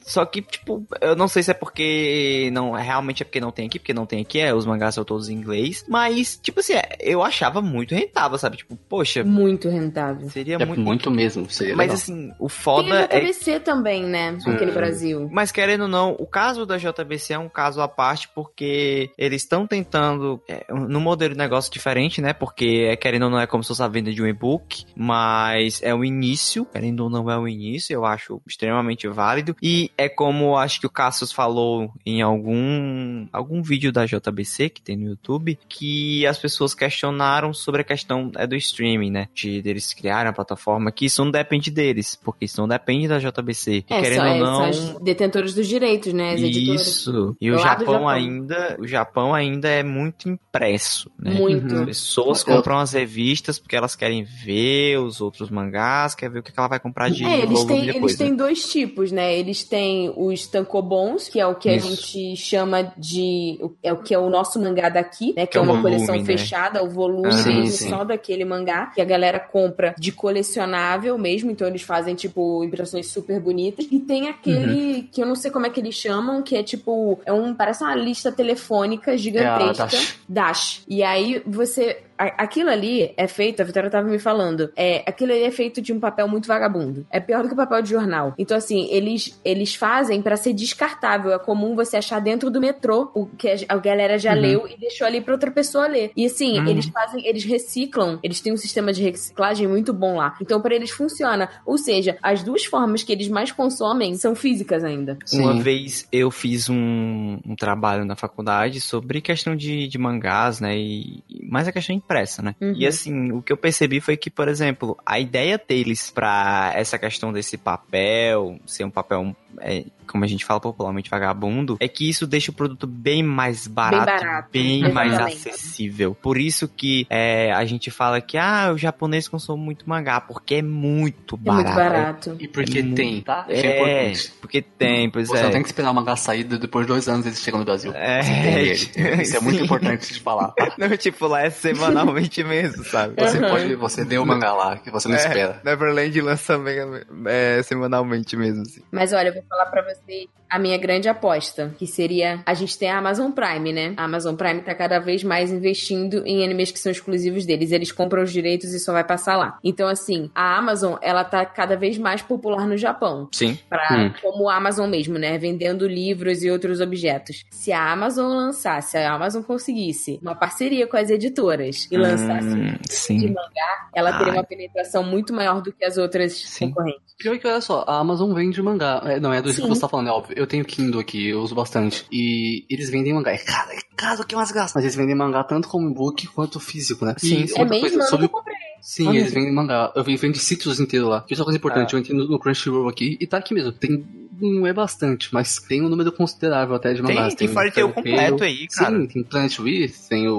Só que, tipo, eu não sei se é porque não realmente é porque não tem aqui, porque não tem aqui, é, os mangás são todos em inglês, mas, tipo assim, é, eu achava muito rentável, sabe? Tipo, poxa, Muito rentável. seria É muito. muito mesmo, seria Mas legal. assim, o Tem foda a é JBC também, né? Aqui no Brasil. Mas querendo ou não, o caso da JBC é um caso à parte porque eles estão tentando é, num modelo de negócio diferente, né? Porque é, querendo ou não é como se fosse a venda de um e-book, mas é o início, querendo ou não é o início, eu acho extremamente válido. E é como acho que o Cassius falou em algum algum vídeo da JBC que tem no YouTube, que as pessoas questionaram sobre a questão é, do streaming, né? De deles criarem a plataforma, que isso não depende deles, porque isso não depende da JBC. E É, querendo só, ou é, não, são as detentoras dos direitos, né? As editoras. isso. E o Japão, Japão. ainda, o Japão ainda é muito impresso, né? Muito. As pessoas Eu- compram as revistas porque elas querem ver os outros mangás, quer ver o que ela vai comprar de É, eles têm, depois, eles têm né? dois tipos, né? Eles têm os tankobons, que é o que a Isso. gente chama de. É o que é o nosso mangá daqui, né? Que, Que é é uma volume, coleção né? fechada, o volume Ah, mesmo sim. só daquele mangá, que a galera compra de colecionável mesmo, então eles fazem, tipo, impressões super bonitas. E tem aquele Uhum. que eu não sei como é que eles chamam, que é tipo. É um. Parece uma lista telefônica gigantesca. Dash. Dash. E aí você. Aquilo ali é feito, a Vitória tava me falando, é, aquilo ali é feito de um papel muito vagabundo. É pior do que papel de jornal. Então, assim, eles, eles fazem pra ser descartável. É comum você achar dentro do metrô o que a, galera já Uhum. leu e deixou ali pra outra pessoa ler. E assim, Uhum. eles fazem, eles reciclam, eles têm um sistema de reciclagem muito bom lá. Então, pra eles funciona. Ou seja, as duas formas que eles mais consomem são físicas ainda. Uma Sim. vez eu fiz um, um trabalho na faculdade sobre questão de, de mangás, né? E, e mais a questão impressa, né? Uhum. E assim, o que eu percebi foi que, por exemplo, a ideia deles pra essa questão desse papel, ser um papel, é, como a gente fala popularmente, vagabundo, é que isso deixa o produto bem mais barato, barato, bem mais exatamente. acessível. Por isso que é, a gente fala que, ah, o japonês consome muito mangá, porque é muito É barato. muito barato. E porque Hum. tem, tá? Isso é É, importante. porque tem, pois Você é. não tem que esperar o mangá sair depois de dois anos eles chegam no Brasil. É, Você. Isso é muito importante de falar. tá? Não, tipo, lá é semanalmente mesmo, sabe? Você Uhum. pode, você lê o mangá lá, que você não espera. Neverland lança mega- é, semanalmente mesmo, assim. Mas olha, eu vou falar pra vocês a minha grande aposta, que seria a gente tem a Amazon Prime, né? A Amazon Prime tá cada vez mais investindo em animes que são exclusivos deles. Eles compram os direitos e só vai passar lá. Então, assim, a Amazon, ela tá cada vez mais popular no Japão. Sim. Pra, Hum. Como a Amazon mesmo, né? Vendendo livros e outros objetos. Se a Amazon lançasse, se a Amazon conseguisse uma parceria com as editoras e lançasse Hum, de sim. mangá, ela teria Ai. uma penetração muito maior do que as outras Sim. concorrentes. Pior que olha só, a Amazon vende mangá. É, não, é do jeito Sim. que você tá falando, é óbvio. Eu tenho Kindle aqui, eu uso bastante. E eles vendem mangá. É caro, é caro que é umas graças. Mas eles vendem mangá tanto como e-book quanto físico, né? Sim, sim. É outra mesmo? coisa, Eu sobre... nunca comprei. Sim, Olha. eles vendem mangá. Eu vendo sítios inteiros lá. Isso é uma coisa importante. Eu entrei no, no Crunchyroll aqui e tá aqui mesmo. Tem. Não é bastante, mas tem um número considerável até de Tem, mangás. tem ter o Fairy completo aí, cara. Sim, tem Planet Wii, tem o,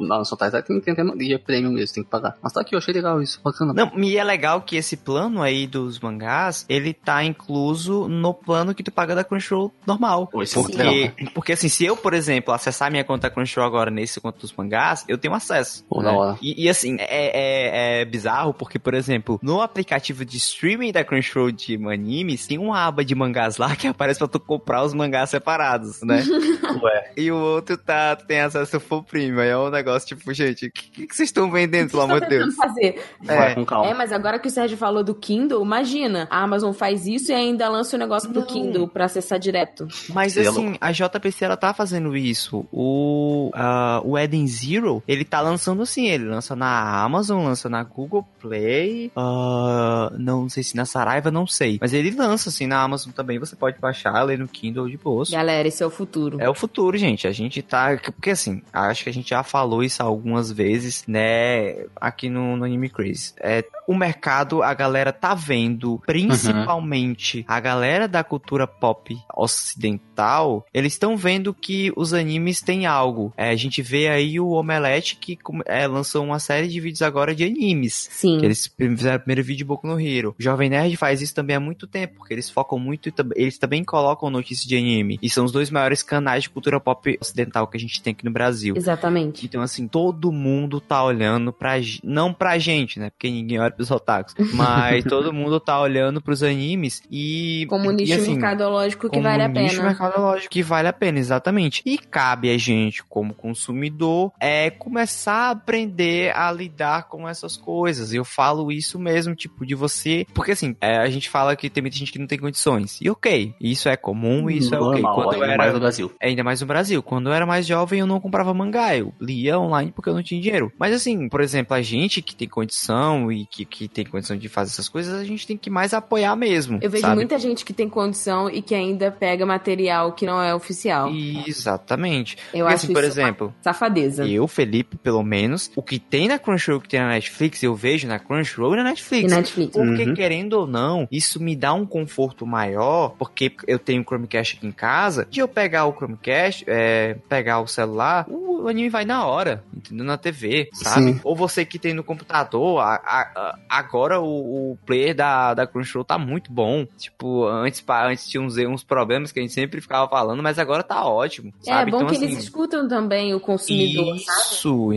o Naruto Taizai, tem, tem até e é prêmio mesmo, tem que pagar. Mas tá aqui, eu achei legal isso, bacana. Não, e é legal que esse plano aí dos mangás, ele tá incluso no plano que tu paga da Crunchyroll normal. Pô, é Porque, legal. porque assim, se eu, por exemplo, acessar minha conta Crunchyroll agora nesse conta dos mangás, eu tenho acesso. Pô, né? hora. E, e, assim, é, é- é bizarro porque, por exemplo, no aplicativo de streaming da Crunchyroll de animes, tem uma aba de mangás lá que aparece pra tu comprar os mangás separados, né? Ué. e o outro tá, tem acesso full premium. Aí é um negócio tipo, gente, o que, que vocês estão vendendo, pelo amor de Deus? fazer. Vai É. com calma. É, mas agora que o Sérgio falou do Kindle, imagina, a Amazon faz isso e ainda lança o negócio pro Não. Kindle pra acessar direto. Mas Selo. assim, a JPC ela tá fazendo isso. O, ah, o Eden Zero, ele tá lançando assim, ele lança na Amazon, lança na Google Play, ah, não sei se na Saraiva, não sei. Mas ele lança assim na Amazon também você pode baixar, ler no Kindle de bolso. Galera, esse é o futuro. É o futuro, gente. A gente tá. Porque assim, acho que a gente já falou isso algumas vezes, né? Aqui no, no Anime Crazy. É, o mercado, a galera tá vendo, principalmente uhum. a galera da cultura pop ocidental, eles estão vendo que os animes têm algo. É, a gente vê aí o Omelete que é, lançou uma série de vídeos agora de animes. Sim. eles fizeram o primeiro vídeo de Boku no Hero. O Jovem Nerd faz isso também há muito tempo, porque eles focam muito, eles também colocam notícias de anime. E são os dois maiores canais de cultura pop ocidental que a gente tem aqui no Brasil. Exatamente. Então, assim, todo mundo tá olhando pra. Não pra gente, né? Porque ninguém olha pros otakus. Mas todo mundo tá olhando pros animes e. Como nicho e, assim, mercadológico que vale a pena. nicho mercadológico que vale a pena, exatamente. E cabe a gente, como consumidor, é começar a aprender a lidar com essas coisas. Eu falo isso mesmo, tipo, de você. Porque assim, é, a gente fala que tem muita gente que não tem condições. E ok, isso é comum, isso Normal, é ok. Quando ainda era... mais no Brasil. É, ainda mais no Brasil. Quando eu era mais jovem, eu não comprava mangá. Eu lia online porque eu não tinha dinheiro. Mas assim, por exemplo, a gente que tem condição e que, que tem condição de fazer essas coisas, a gente tem que mais apoiar mesmo. Eu vejo sabe? muita gente que tem condição e que ainda pega material que não é oficial. Exatamente. Eu porque, acho assim, por exemplo, safadeza. Eu, Felipe, pelo menos, o que tem na Crunchyroll que tem na Netflix, eu vejo na Crunchyroll e na Netflix. E Netflix. Porque, Uhum. querendo ou não, isso me dá um conforto maior, porque eu tenho o Chromecast aqui em casa, de eu pegar o Chromecast, é, pegar o celular, o anime vai na hora, entendeu? Na TV, sabe? Sim. Ou você que tem no computador, a- a- a- agora o, o player da, da Crunchyroll tá muito bom. Tipo, antes, antes tinha uns, uns problemas que a gente sempre ficava falando, mas agora tá ótimo, É, sabe? bom então, que assim, eles escutam também o consumidor, sabe? Isso,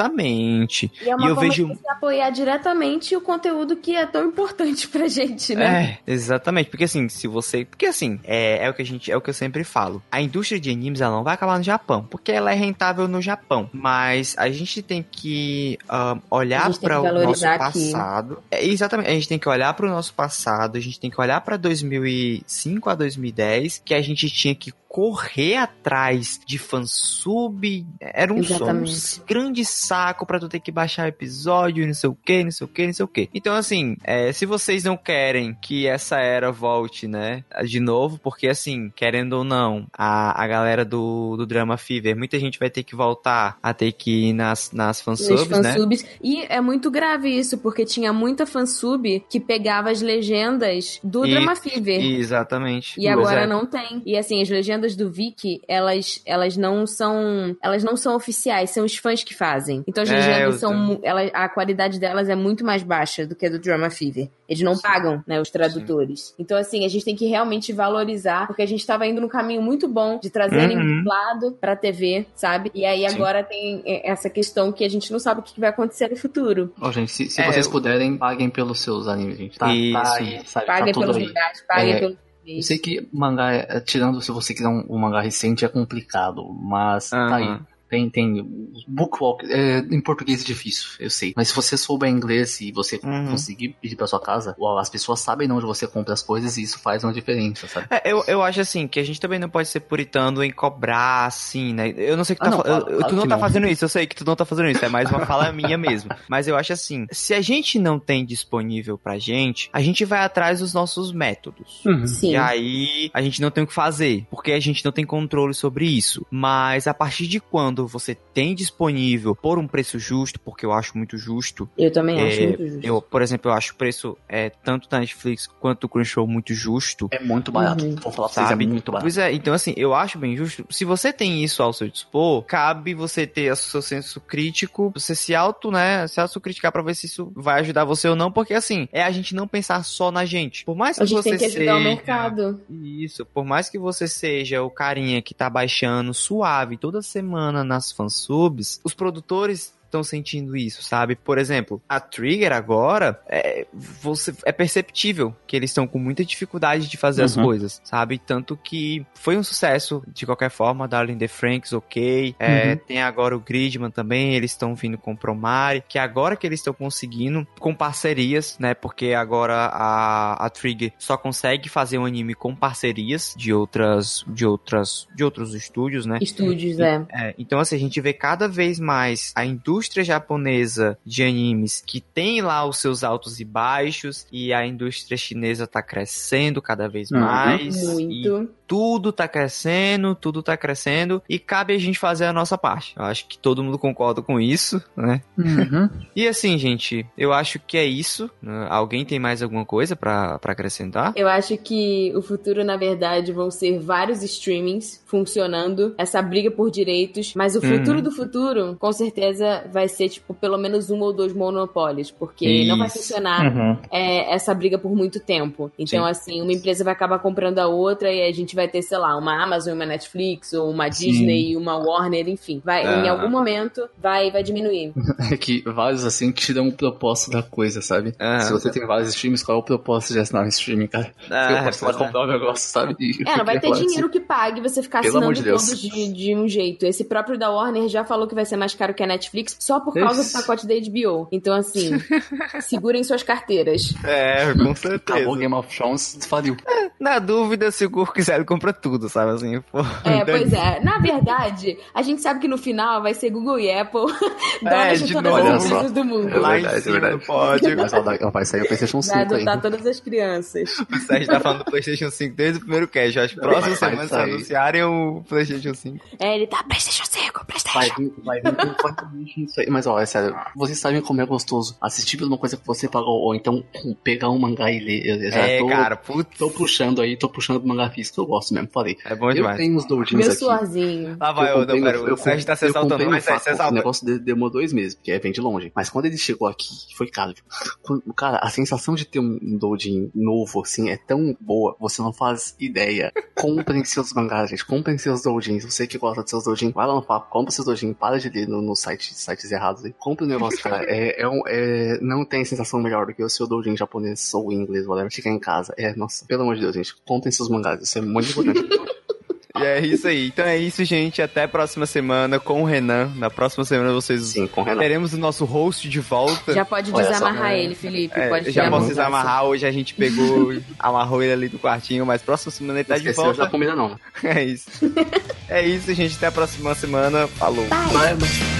exatamente. E é uma E eu forma vejo- de apoiar diretamente o conteúdo que é tão importante pra gente, né? É, exatamente. Porque assim, se você. Porque assim, é, é o que a gente. É o que eu sempre falo. A indústria de animes ela não vai acabar no Japão. Porque ela é rentável no Japão. Mas a gente tem que ah, olhar para o nosso aqui. passado. É, exatamente. A gente tem que olhar para o nosso passado. A gente tem que olhar para 2005 a 2010. Que a gente tinha que correr atrás de fansub. Era um, só um grande saco pra tu ter que baixar episódio, não sei o que, não sei o que, não sei o que. Então, assim, é, se vocês não querem que essa era volte, né, de novo, porque, assim, querendo ou não, a, a galera do, do Drama Fever, muita gente vai ter que voltar a ter que ir nas, nas fansubs, né? fansubs. E é muito grave isso, porque tinha muita fansub que pegava as legendas do E- Drama Fever. Exatamente. E agora é. não tem. E assim, as legendas do Viki, elas, elas não são. Elas não são oficiais, são os fãs que fazem. Então as É, legendas eu são. Ela, a qualidade delas é muito mais baixa do que a do Drama Fever. Eles não pagam, né, os tradutores. Então, assim, a gente tem que realmente valorizar, porque a gente tava indo num caminho muito bom de trazer Uhum. dublado pra TV, sabe? E aí Sim. agora tem é, essa questão que a gente não sabe o que vai acontecer no futuro. Ó, gente, se, se É, vocês eu- puderem, paguem pelos seus animes, gente. Tá, Isso. tá aí, sabe? Paguem tá pelos lugares, paguem É, pelos Eu sei que mangá, é- tirando se você quiser um, um mangá recente, é complicado, mas tá aí. Tem, tem. Bookwalk, é, em português é difícil, eu sei. Mas se você souber inglês e você Uhum. conseguir pedir pra sua casa, as pessoas sabem onde você compra as coisas e isso faz uma diferença, sabe? É, eu, eu acho assim, que a gente também não pode ser puritano em cobrar, assim, né? Eu não sei o que Ah, tá não, claro- eu- claro Tu não que tá não. fazendo isso, eu sei que tu não tá fazendo isso, é mais uma fala minha mesmo. Mas eu acho assim, se a gente não tem disponível pra gente, a gente vai atrás dos nossos métodos. Sim. E aí a gente não tem o que fazer, porque a gente não tem controle sobre isso. Mas a partir de quando você tem disponível por um preço justo, porque eu acho muito justo, Eu também acho é, muito justo. eu, por exemplo, eu acho o preço é, tanto da Netflix quanto do Crunchyroll muito justo. É muito barato. Uhum. Vou falar pra vocês, é muito barato. Pois é, então assim, eu acho bem justo. Se você tem isso ao seu dispor, cabe você ter o seu senso crítico, você se auto, né, se autocriticar pra ver se isso vai ajudar você ou não, porque assim, é a gente não pensar só na gente. Por mais que A gente você tem que ajudar seja... o mercado. Isso, por mais que você seja o carinha que tá baixando suave toda semana nas fansubs, os produtores estão sentindo isso, sabe? Por exemplo, a Trigger agora é, você, é perceptível que eles estão com muita dificuldade de fazer as Uhum. coisas, sabe? Tanto que foi um sucesso de qualquer forma, Darling the Franks, ok. É, Uhum. Tem agora o Gridman também, eles estão vindo com o Promare, que agora que eles estão conseguindo, com parcerias, né? Porque agora a, a Trigger só consegue fazer um anime com parcerias de outras, de outras, de outros estúdios, né? Estúdios, é. É, então, assim, a gente vê cada vez mais a indústria indústria japonesa de animes que tem lá os seus altos e baixos e a indústria chinesa tá crescendo cada vez Uhum. mais. E Muito. Tudo tá crescendo, tudo tá crescendo e cabe a gente fazer a nossa parte. Eu acho que todo mundo concorda com isso, né? Uhum. E assim, gente, eu acho que é isso. né? Alguém tem mais alguma coisa pra pra acrescentar? Eu acho que o futuro, na verdade, vão ser vários streamings funcionando, essa briga por direitos, mas o futuro Uhum. do futuro, com certeza, vai ser, tipo, pelo menos um ou dois monopólios, porque não vai Isso. funcionar Uhum. é, essa briga por muito tempo. Então, Sim. assim, uma empresa vai acabar comprando a outra e a gente vai ter, sei lá, uma Amazon, uma Netflix, ou uma Sim. Disney, uma Warner, enfim. Vai, Em Ah. algum momento vai, vai diminuir. É que vários assim tiram o propósito da coisa, sabe? Ah. Se você tem vários streams, qual é o propósito de assinar um streaming, cara? Ah, você vai pois é. comprar um negócio, sabe? E É, não vai ter lá, assim, dinheiro que pague você ficar Pelo assinando de todos de, de um jeito. Esse próprio da Warner já falou que vai ser mais caro que a Netflix só por causa Isso. do pacote da HBO. Então, assim, segurem suas carteiras. É, com Acabou certeza. Game of Thrones, faliu. Na dúvida, se o quiser, compra tudo, sabe assim? Pô, É, dane- pois é. Na verdade, a gente sabe que no final vai ser Google e Apple donas de de todas novo. as empresas do mundo. É verdade, é verdade. Mas ó, vai- vai sair o PlayStation 5 Vai adotar todas as crianças. O Sérgio tá falando do PlayStation 5 desde o primeiro cast. Eu acho que próxima Vai semana se sair. anunciarem o PlayStation 5. É, ele tá PlayStation 5, PlayStation. Vai vir, vai vir isso aí. Mas ó, é sério, vocês sabem como é gostoso assistir por uma coisa que você pagou, ou então pegar um mangá e ler. Eu já É, tô, cara, putz. tô puxando aí, tô puxando pro mangá físico, eu gosto mesmo, falei. É bom Eu demais. tenho uns doujins Meu aqui. suorzinho. Lá vai, Eu comprei pera, eu o Sérgio tá se eu comprei exaltando, mas é, se O negócio de- demorou dois meses, porque vem de longe. Mas quando ele chegou aqui, foi caro. Quando- Cara, a sensação de ter um doujin novo, assim, é tão boa, você não faz ideia. Comprem seus mangás, gente. Comprem seus doujins. Você que gosta de seus doujins, vai lá no Faco, compra seus doujins, para de ler no, no site, sites errados aí. Compre o negócio, cara. É, é um, é- não tem sensação melhor do que o seu doujin japonês ou inglês, whatever, ficar em casa. É, nossa, pelo amor de Deus, gente. Comprem seus mangás, isso é muito importante. E é isso aí. Então é isso, gente. Até a próxima semana com o Renan. Na próxima semana vocês Sim, com o Renato. teremos o nosso host de volta. Já pode Olha desamarrar ele, Felipe. É, pode já posso desamarrar. Hoje a gente pegou, amarrou ele ali do quartinho, mas próxima semana ele tá de volta. comida não. É isso. É isso, gente. Até a próxima semana. Falou. Vai, mas...